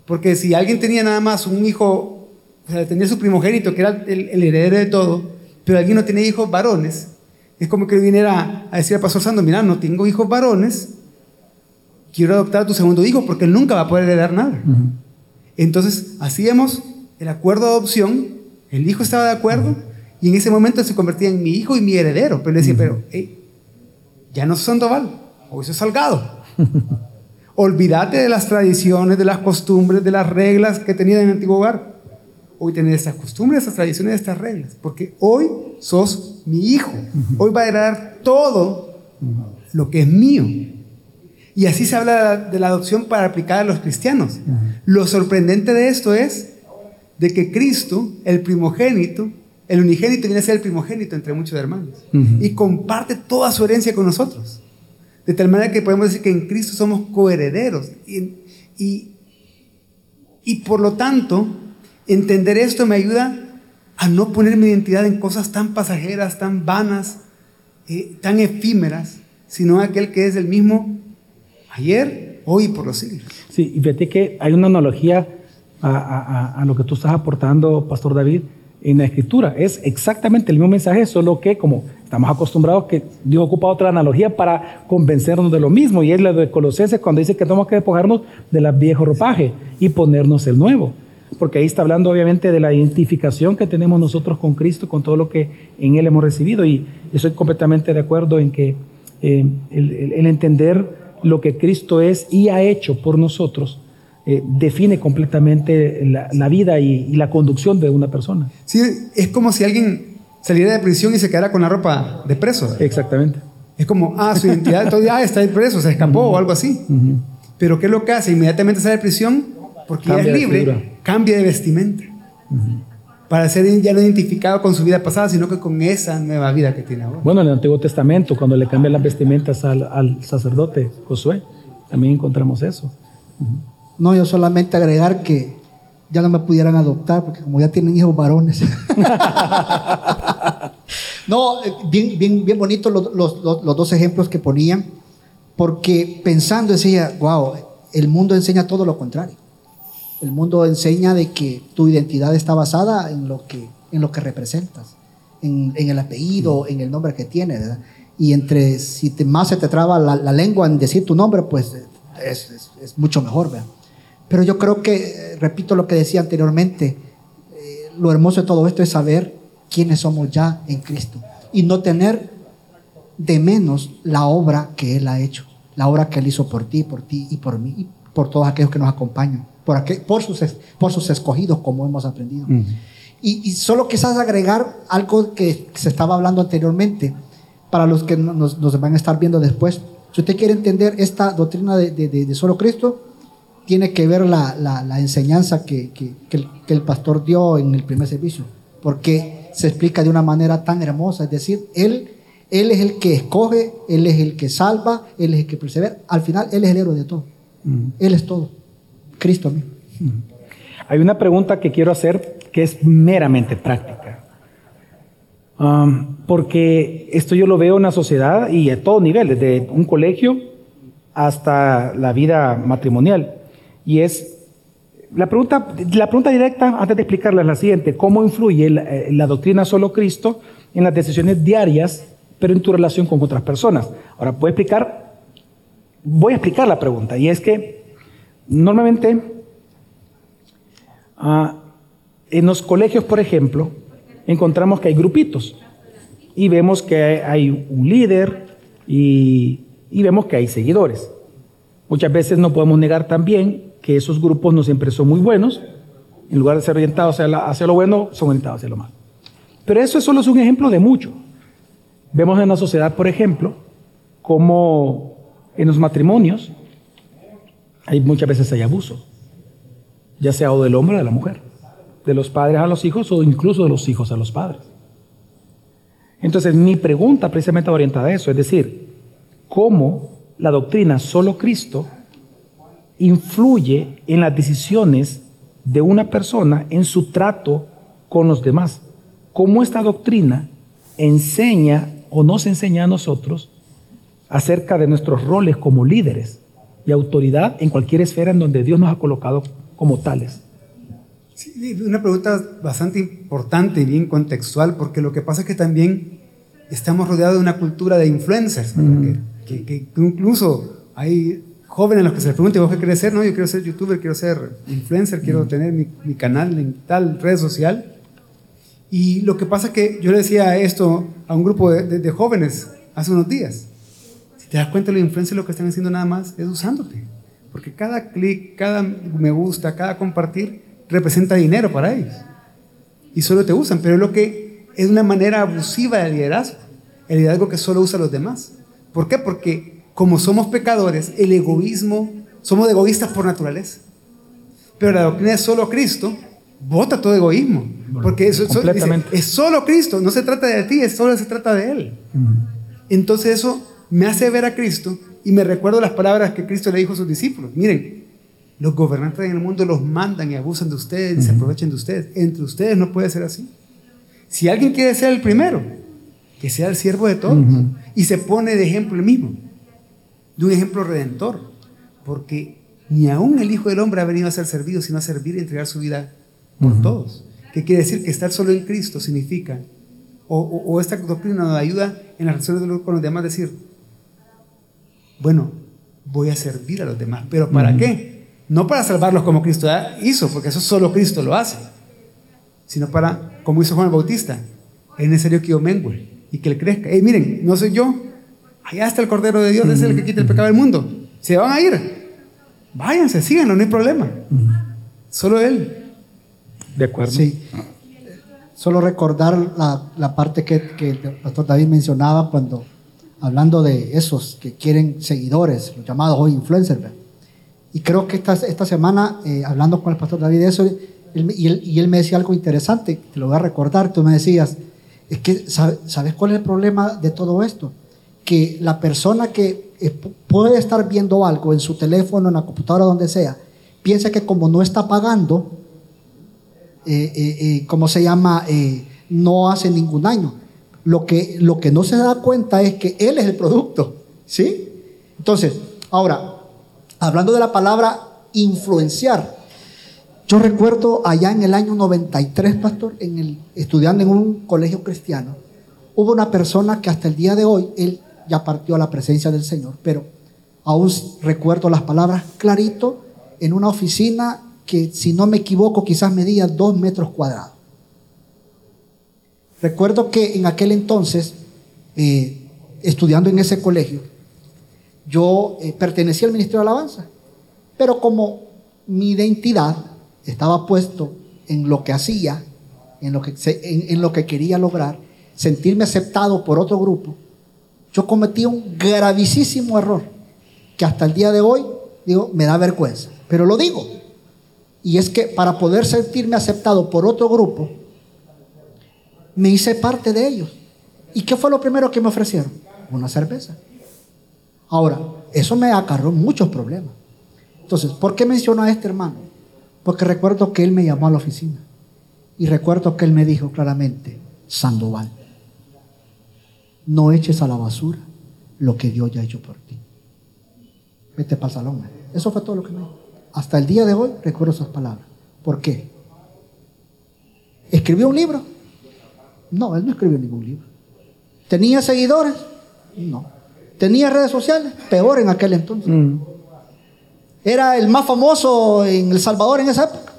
Porque si alguien tenía nada más un hijo, o sea, tenía su primogénito, que era el, el heredero de todo, pero alguien no tenía hijos varones, es como que viniera a decir al pastor Sando, mira, no tengo hijos varones, quiero adoptar a tu segundo hijo porque él nunca va a poder heredar nada. Entonces, hacíamos el acuerdo de adopción, el hijo estaba de acuerdo y en ese momento se convertía en mi hijo y mi heredero. Pero le decía, pero ya no sos Sandoval, hoy sos Salgado. Olvídate de las tradiciones, de las costumbres, de las reglas que tenía en el antiguo hogar. Hoy tenés estas costumbres, estas tradiciones, estas reglas, porque hoy sos mi hijo. Hoy va a heredar todo lo que es mío. Y así se habla de la adopción para aplicar a los cristianos. Lo sorprendente de esto es de que Cristo, el primogénito, el unigénito viene a ser el primogénito entre muchos hermanos y comparte toda su herencia con nosotros. De tal manera que podemos decir que en Cristo somos coherederos. Y, y, y por lo tanto, entender esto me ayuda a no poner mi identidad en cosas tan pasajeras, tan vanas, eh, tan efímeras, sino aquel que es el mismo ayer, hoy y por los siglos. Sí, y fíjate que hay una analogía a, a, a, lo que tú estás aportando, Pastor David, en la Escritura. Es exactamente el mismo mensaje, solo que como estamos acostumbrados que Dios ocupa otra analogía para convencernos de lo mismo, y es la de Colosenses cuando dice que tenemos que despojarnos del viejo ropaje y ponernos el nuevo. Porque ahí está hablando obviamente de la identificación que tenemos nosotros con Cristo, con todo lo que en Él hemos recibido. Y estoy completamente de acuerdo en que eh, el entender lo que Cristo es y ha hecho por nosotros, eh, define completamente la, la vida y, y, la conducción de una persona. Sí, es como si alguien saliera de prisión y se quedara con la ropa de preso. Exactamente. Es como, ah, su identidad todavía ah, está preso, se escapó uh -huh. o algo así. Uh -huh. Pero ¿qué es lo que hace? Inmediatamente sale de prisión, porque cambia ya es libre, cambia de vestimenta. Uh -huh para ser ya no identificado con su vida pasada, sino que con esa nueva vida que tiene ahora. Bueno, en el Antiguo Testamento, cuando le cambian las vestimentas al, al sacerdote Josué, también encontramos eso. Uh -huh. No, yo solamente agregar que ya no me pudieran adoptar, porque como ya tienen hijos varones. no, eh, bien, bien, bien bonitos los, los, los, los, dos ejemplos que ponían, porque pensando decía, wow, el mundo enseña todo lo contrario. El mundo enseña de que tu identidad está basada en lo que, en lo que representas, en, en el apellido, en el nombre que tienes. ¿verdad? Y entre, si te, más se te traba la, la, lengua en decir tu nombre, pues es, es, es mucho mejor. ¿verdad? Pero yo creo que, repito lo que decía anteriormente, eh, lo hermoso de todo esto es saber quiénes somos ya en Cristo y no tener de menos la obra que Él ha hecho, la obra que Él hizo por ti, por ti y por mí, y por todos aquellos que nos acompañan por, aquel, por, sus, por sus escogidos, como hemos aprendido. Uh -huh. y, y, solo quizás agregar algo que se estaba hablando anteriormente, para los que nos, nos, van a estar viendo después. Si usted quiere entender esta doctrina de, de, de, de solo Cristo, tiene que ver la, la, la enseñanza que, que, que, el, que el pastor dio en el primer servicio, porque se explica de una manera tan hermosa, es decir, Él él es el que escoge, Él es el que salva, Él es el que persevera. Al final, Él es el héroe de todo. Mm. Él es todo. Cristo mismo. Hay una pregunta que quiero hacer que es meramente práctica. Um, porque esto yo lo veo en la sociedad y a todo nivel, desde un colegio hasta la vida matrimonial. Y es, la pregunta, la pregunta directa, antes de explicarla, es la siguiente. ¿Cómo influye la, eh, la doctrina solo Cristo en las decisiones diarias, pero en tu relación con otras personas? Ahora, voy a explicar, voy a explicar la pregunta. Y es que normalmente ah, en los colegios, por ejemplo, encontramos que hay grupitos y vemos que hay un líder y, y vemos que hay seguidores. Muchas veces no podemos negar también que esos grupos no siempre son muy buenos. En lugar de ser orientados hacia, lo bueno, son orientados hacia lo malo. Pero eso solo es un ejemplo de mucho. Vemos en la sociedad, por ejemplo, como en los matrimonios hay muchas veces hay abuso, ya sea o del hombre o de la mujer, de los padres a los hijos o incluso de los hijos a los padres. Entonces, mi pregunta precisamente orientada a eso, es decir, cómo la doctrina solo Cristo influye en las decisiones de una persona en su trato con los demás. Cómo esta doctrina enseña o nos enseña a nosotros acerca de nuestros roles como líderes y autoridad en cualquier esfera en donde Dios nos ha colocado como tales. Sí, una pregunta bastante importante y bien contextual, porque lo que pasa es que también estamos rodeados de una cultura de influencers, que- que incluso hay jóvenes a los que se les pregunta, ¿vos qué querés ser? No, yo quiero ser youtuber, quiero ser influencer, quiero tener mi, mi canal en tal red social. Y lo que pasa es que yo le decía esto a un grupo de, de- de jóvenes hace unos días. Si te das cuenta, los influencers lo que están haciendo nada más es usándote. Porque cada clic, cada me gusta, cada compartir representa dinero para ellos. Y solo te usan, pero es lo que es una manera abusiva de liderazgo. El liderazgo que solo usa a los demás. ¿Por qué? Porque como somos pecadores, el egoísmo, somos egoístas por naturaleza. Pero la doctrina es solo Cristo, bota todo egoísmo. Porque eso, eso dice, completamente. es solo Cristo, no se trata de ti, es solo se trata de Él. Entonces eso me hace ver a Cristo y me recuerdo las palabras que Cristo le dijo a sus discípulos. Miren, los gobernantes en el mundo los mandan y abusan de ustedes y se aprovechan de ustedes. Entre ustedes no puede ser así. Si alguien quiere ser el primero, que sea el siervo de todos. Y se pone de ejemplo el mismo, de un ejemplo redentor. Porque ni aún el Hijo del Hombre ha venido a ser servido, sino a servir y entregar su vida por todos. ¿Qué quiere decir? Que estar solo en Cristo significa, o, o- o esta doctrina nos ayuda en las relaciones con los demás, decir, bueno, voy a servir a los demás. ¿Pero para qué? No para salvarlos como Cristo hizo, porque eso solo Cristo lo hace, sino para, como hizo Juan el Bautista, es necesario que yo mengue y que él crezca. Hey, miren, no soy yo, allá está el Cordero de Dios, es el que quita el pecado del mundo. Se van a ir, váyanse, síganlo, no hay problema. Solo Él. ¿De acuerdo? Sí. Solo recordar la, la parte que, que el pastor David mencionaba cuando, hablando de esos que quieren seguidores, los llamados hoy influencers. ¿verdad? Y creo que esta, esta semana, eh, hablando con el pastor David de eso, él y, él, y él me decía algo interesante, te lo voy a recordar, tú me decías, es que, ¿sabe- ¿sabes cuál es el problema de todo esto? Que la persona que eh, pu- puede estar viendo algo en su teléfono, en la computadora, donde sea, piensa que como no está pagando, eh, eh, eh, ¿cómo se llama? No hace ningún daño. Lo que, lo que no se da cuenta es que él es el producto, ¿sí? Entonces, ahora, hablando de la palabra influenciar, yo recuerdo allá en el año 93, pastor, en el, estudiando en un colegio cristiano, hubo una persona que hasta el día de hoy, él ya partió a la presencia del Señor, pero aún recuerdo las palabras clarito en una oficina que, si no me equivoco, quizás medía dos metros cuadrados. Recuerdo que en aquel entonces, eh, estudiando en ese colegio, yo eh, pertenecía al Ministerio de Alabanza, pero como mi identidad estaba puesto en lo que hacía, en lo que, se- en, en lo que quería lograr, sentirme aceptado por otro grupo, yo cometí un gravísimo error que hasta el día de hoy, digo, me da vergüenza, pero lo digo. Y es que para poder sentirme aceptado por otro grupo, me hice parte de ellos. ¿Y qué fue lo primero que me ofrecieron? Una cerveza. Ahora, eso me acarró muchos problemas. Entonces, ¿por qué menciono a este hermano? Porque recuerdo que él me llamó a la oficina. Y recuerdo que él me dijo claramente, Sandoval, no eches a la basura lo que Dios ya ha hecho por ti. vete para el salón. Eso fue todo lo que me dijo. Hasta el día de hoy recuerdo esas palabras. ¿Por qué? ¿Escribió un libro? No, él no escribió ningún libro. ¿Tenía seguidores? No. ¿Tenía redes sociales? Peor en aquel entonces. Mm. ¿Era el más famoso en El Salvador en esa época?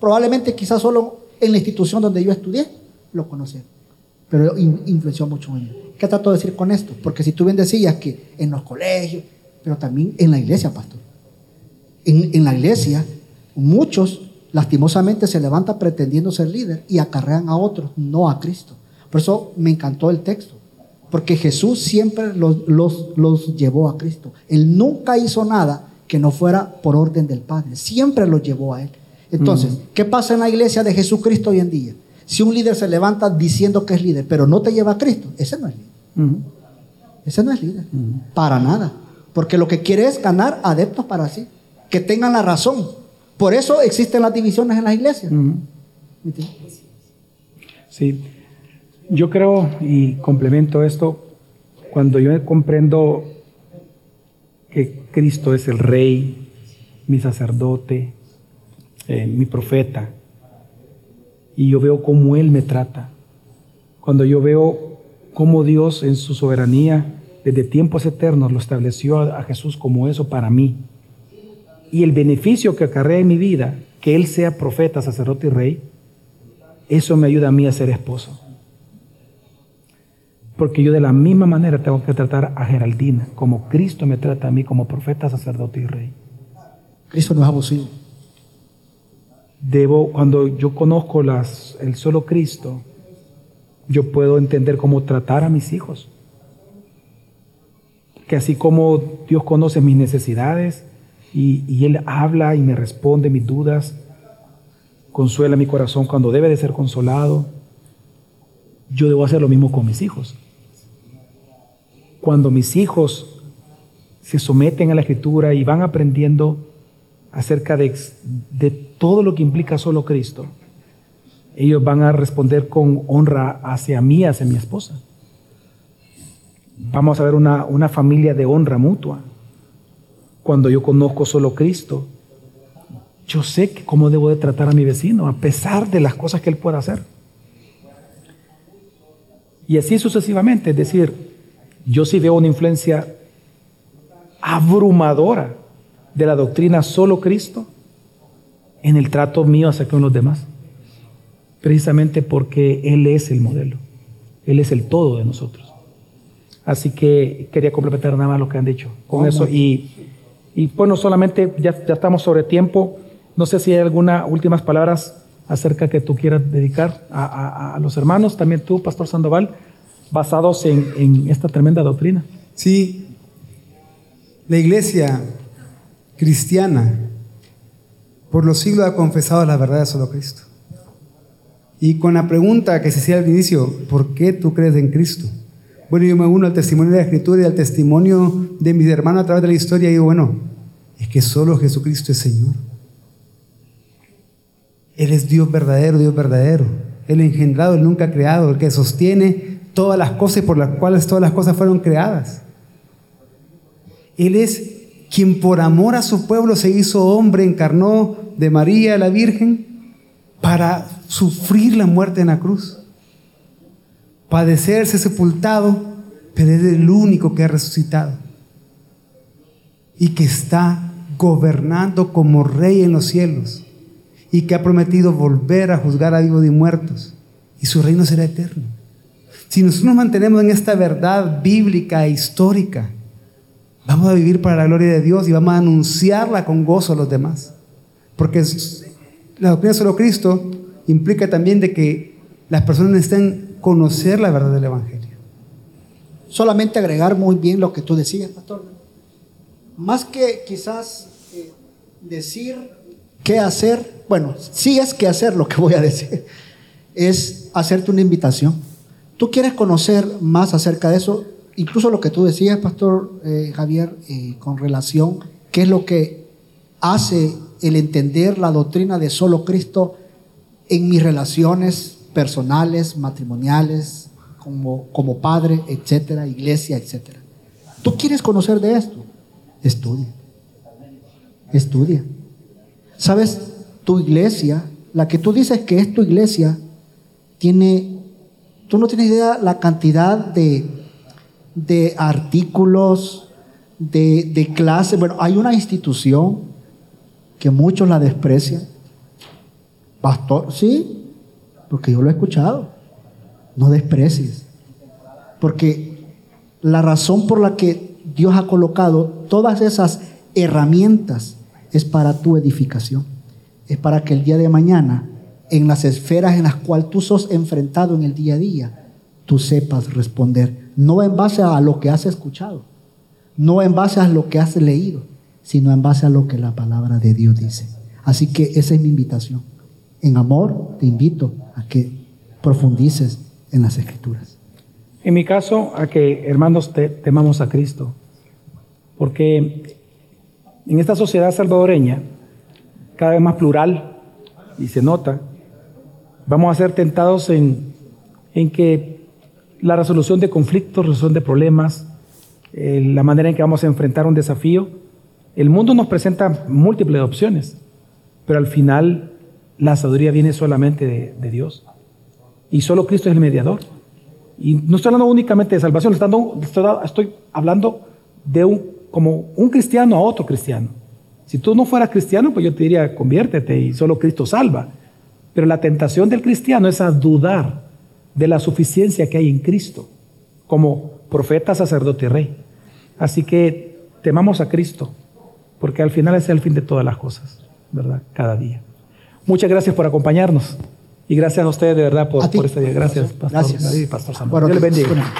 Probablemente quizás solo en la institución donde yo estudié lo conocía. Pero in- influenció mucho en mí. ¿Qué trato de decir con esto? Porque si tú bien decías que en los colegios, pero también en la iglesia, pastor. En, en la iglesia, muchos lastimosamente se levantan pretendiendo ser líder y acarrean a otros, no a Cristo. Por eso me encantó el texto. Porque Jesús siempre los, los, los llevó a Cristo. Él nunca hizo nada que no fuera por orden del Padre. Siempre los llevó a Él. Entonces, ¿qué pasa en la iglesia de Jesucristo hoy en día? Si un líder se levanta diciendo que es líder, pero no te lleva a Cristo, ese no es líder. Ese no es líder. Para nada. Porque lo que quiere es ganar adeptos para sí. Que tengan la razón. Por eso existen las divisiones en las iglesias. Sí, yo creo y complemento esto cuando yo comprendo que Cristo es el Rey, mi sacerdote, eh, mi profeta, y yo veo cómo Él me trata. Cuando yo veo cómo Dios en su soberanía, desde tiempos eternos, lo estableció a, Jesús como eso para mí. Y el beneficio que acarrea en mi vida, que Él sea profeta, sacerdote y rey, eso me ayuda a mí a ser esposo. Porque yo de la misma manera tengo que tratar a Geraldina, como Cristo me trata a mí como profeta, sacerdote y rey. Cristo no es abusivo. Debo, cuando yo conozco las, el solo Cristo, yo puedo entender cómo tratar a mis hijos. Que así como Dios conoce mis necesidades y, Él habla y me responde mis dudas, consuela mi corazón cuando debe de ser consolado, yo debo hacer lo mismo con mis hijos. Cuando mis hijos se someten a la escritura y van aprendiendo acerca de todo lo que implica solo Cristo, ellos van a responder con honra hacia mí, hacia mi esposa. Vamos a ver una, una familia de honra mutua. Cuando yo conozco solo Cristo, yo sé cómo debo de tratar a mi vecino, a pesar de las cosas que él pueda hacer. Y así sucesivamente, es decir, yo sí veo una influencia abrumadora de la doctrina solo Cristo en el trato mío hacia con los demás. Precisamente porque Él es el modelo, Él es el todo de nosotros. Así que quería complementar nada más lo que han dicho con eso. Y, y bueno, solamente ya, ya estamos sobre tiempo. No sé si hay algunas últimas palabras acerca que tú quieras dedicar a, a- a los hermanos, también tú, Pastor Sandoval, basados en, en esta tremenda doctrina. Sí, la iglesia cristiana por los siglos ha confesado la verdad de solo Cristo. Y con la pregunta que se hacía al inicio, ¿por qué tú crees en Cristo? Bueno, yo me uno al testimonio de la Escritura y al testimonio de mis hermanos a través de la historia y digo, bueno, es que solo Jesucristo es Señor. Él es Dios verdadero, Dios verdadero. El engendrado, el nunca creado, el que sostiene todas las cosas por las cuales todas las cosas fueron creadas. Él es quien por amor a su pueblo se hizo hombre, encarnó de María la Virgen para sufrir la muerte en la cruz, padecerse sepultado, pero es el único que ha resucitado y que está gobernando como rey en los cielos y que ha prometido volver a juzgar a vivos y muertos y su reino será eterno. Si nosotros nos mantenemos en esta verdad bíblica e histórica, vamos a vivir para la gloria de Dios y vamos a anunciarla con gozo a los demás. Porque la doctrina solo Cristo implica también de que las personas necesitan conocer la verdad del Evangelio. Solamente agregar muy bien lo que tú decías, pastor. Más que quizás eh, decir qué hacer, bueno, sí es que hacer lo que voy a decir, es hacerte una invitación. Tú quieres conocer más acerca de eso, incluso lo que tú decías, pastor eh, Javier, eh, con relación, qué es lo que hace el entender la doctrina de solo Cristo en mis relaciones personales, matrimoniales, como, como padre, etcétera, iglesia, etcétera. ¿Tú quieres conocer de esto? Estudia. Estudia. ¿Sabes? Tu iglesia, la que tú dices que es tu iglesia, tiene, tú no tienes idea la cantidad de, de artículos, de, de clases. Bueno, hay una institución que muchos la desprecian. Pastor, sí, porque yo lo he escuchado. No desprecies. Porque la razón por la que Dios ha colocado todas esas herramientas es para tu edificación. Es para que el día de mañana, en las esferas en las cuales tú sos enfrentado en el día a día, tú sepas responder. No en base a lo que has escuchado, no en base a lo que has leído, sino en base a lo que la palabra de Dios dice. Así que esa es mi invitación. En amor te invito a que profundices en las escrituras. En mi caso, a que hermanos temamos a Cristo, porque en esta sociedad salvadoreña, cada vez más plural, y se nota, vamos a ser tentados en, en que la resolución de conflictos, resolución de problemas, eh, la manera en que vamos a enfrentar un desafío, el mundo nos presenta múltiples opciones, pero al final la sabiduría viene solamente de, de Dios. Y solo Cristo es el mediador. Y no estoy hablando únicamente de salvación, estoy hablando de un, como un cristiano a otro cristiano. Si tú no fueras cristiano, pues yo te diría, conviértete y solo Cristo salva. Pero la tentación del cristiano es a dudar de la suficiencia que hay en Cristo, como profeta, sacerdote y rey. Así que temamos a Cristo, porque al final es el fin de todas las cosas, ¿verdad? Cada día. Muchas gracias por acompañarnos. Y gracias a ustedes de verdad por, por este día. Gracias, Pastor, gracias. Pastor Samuel. Dios les bendiga.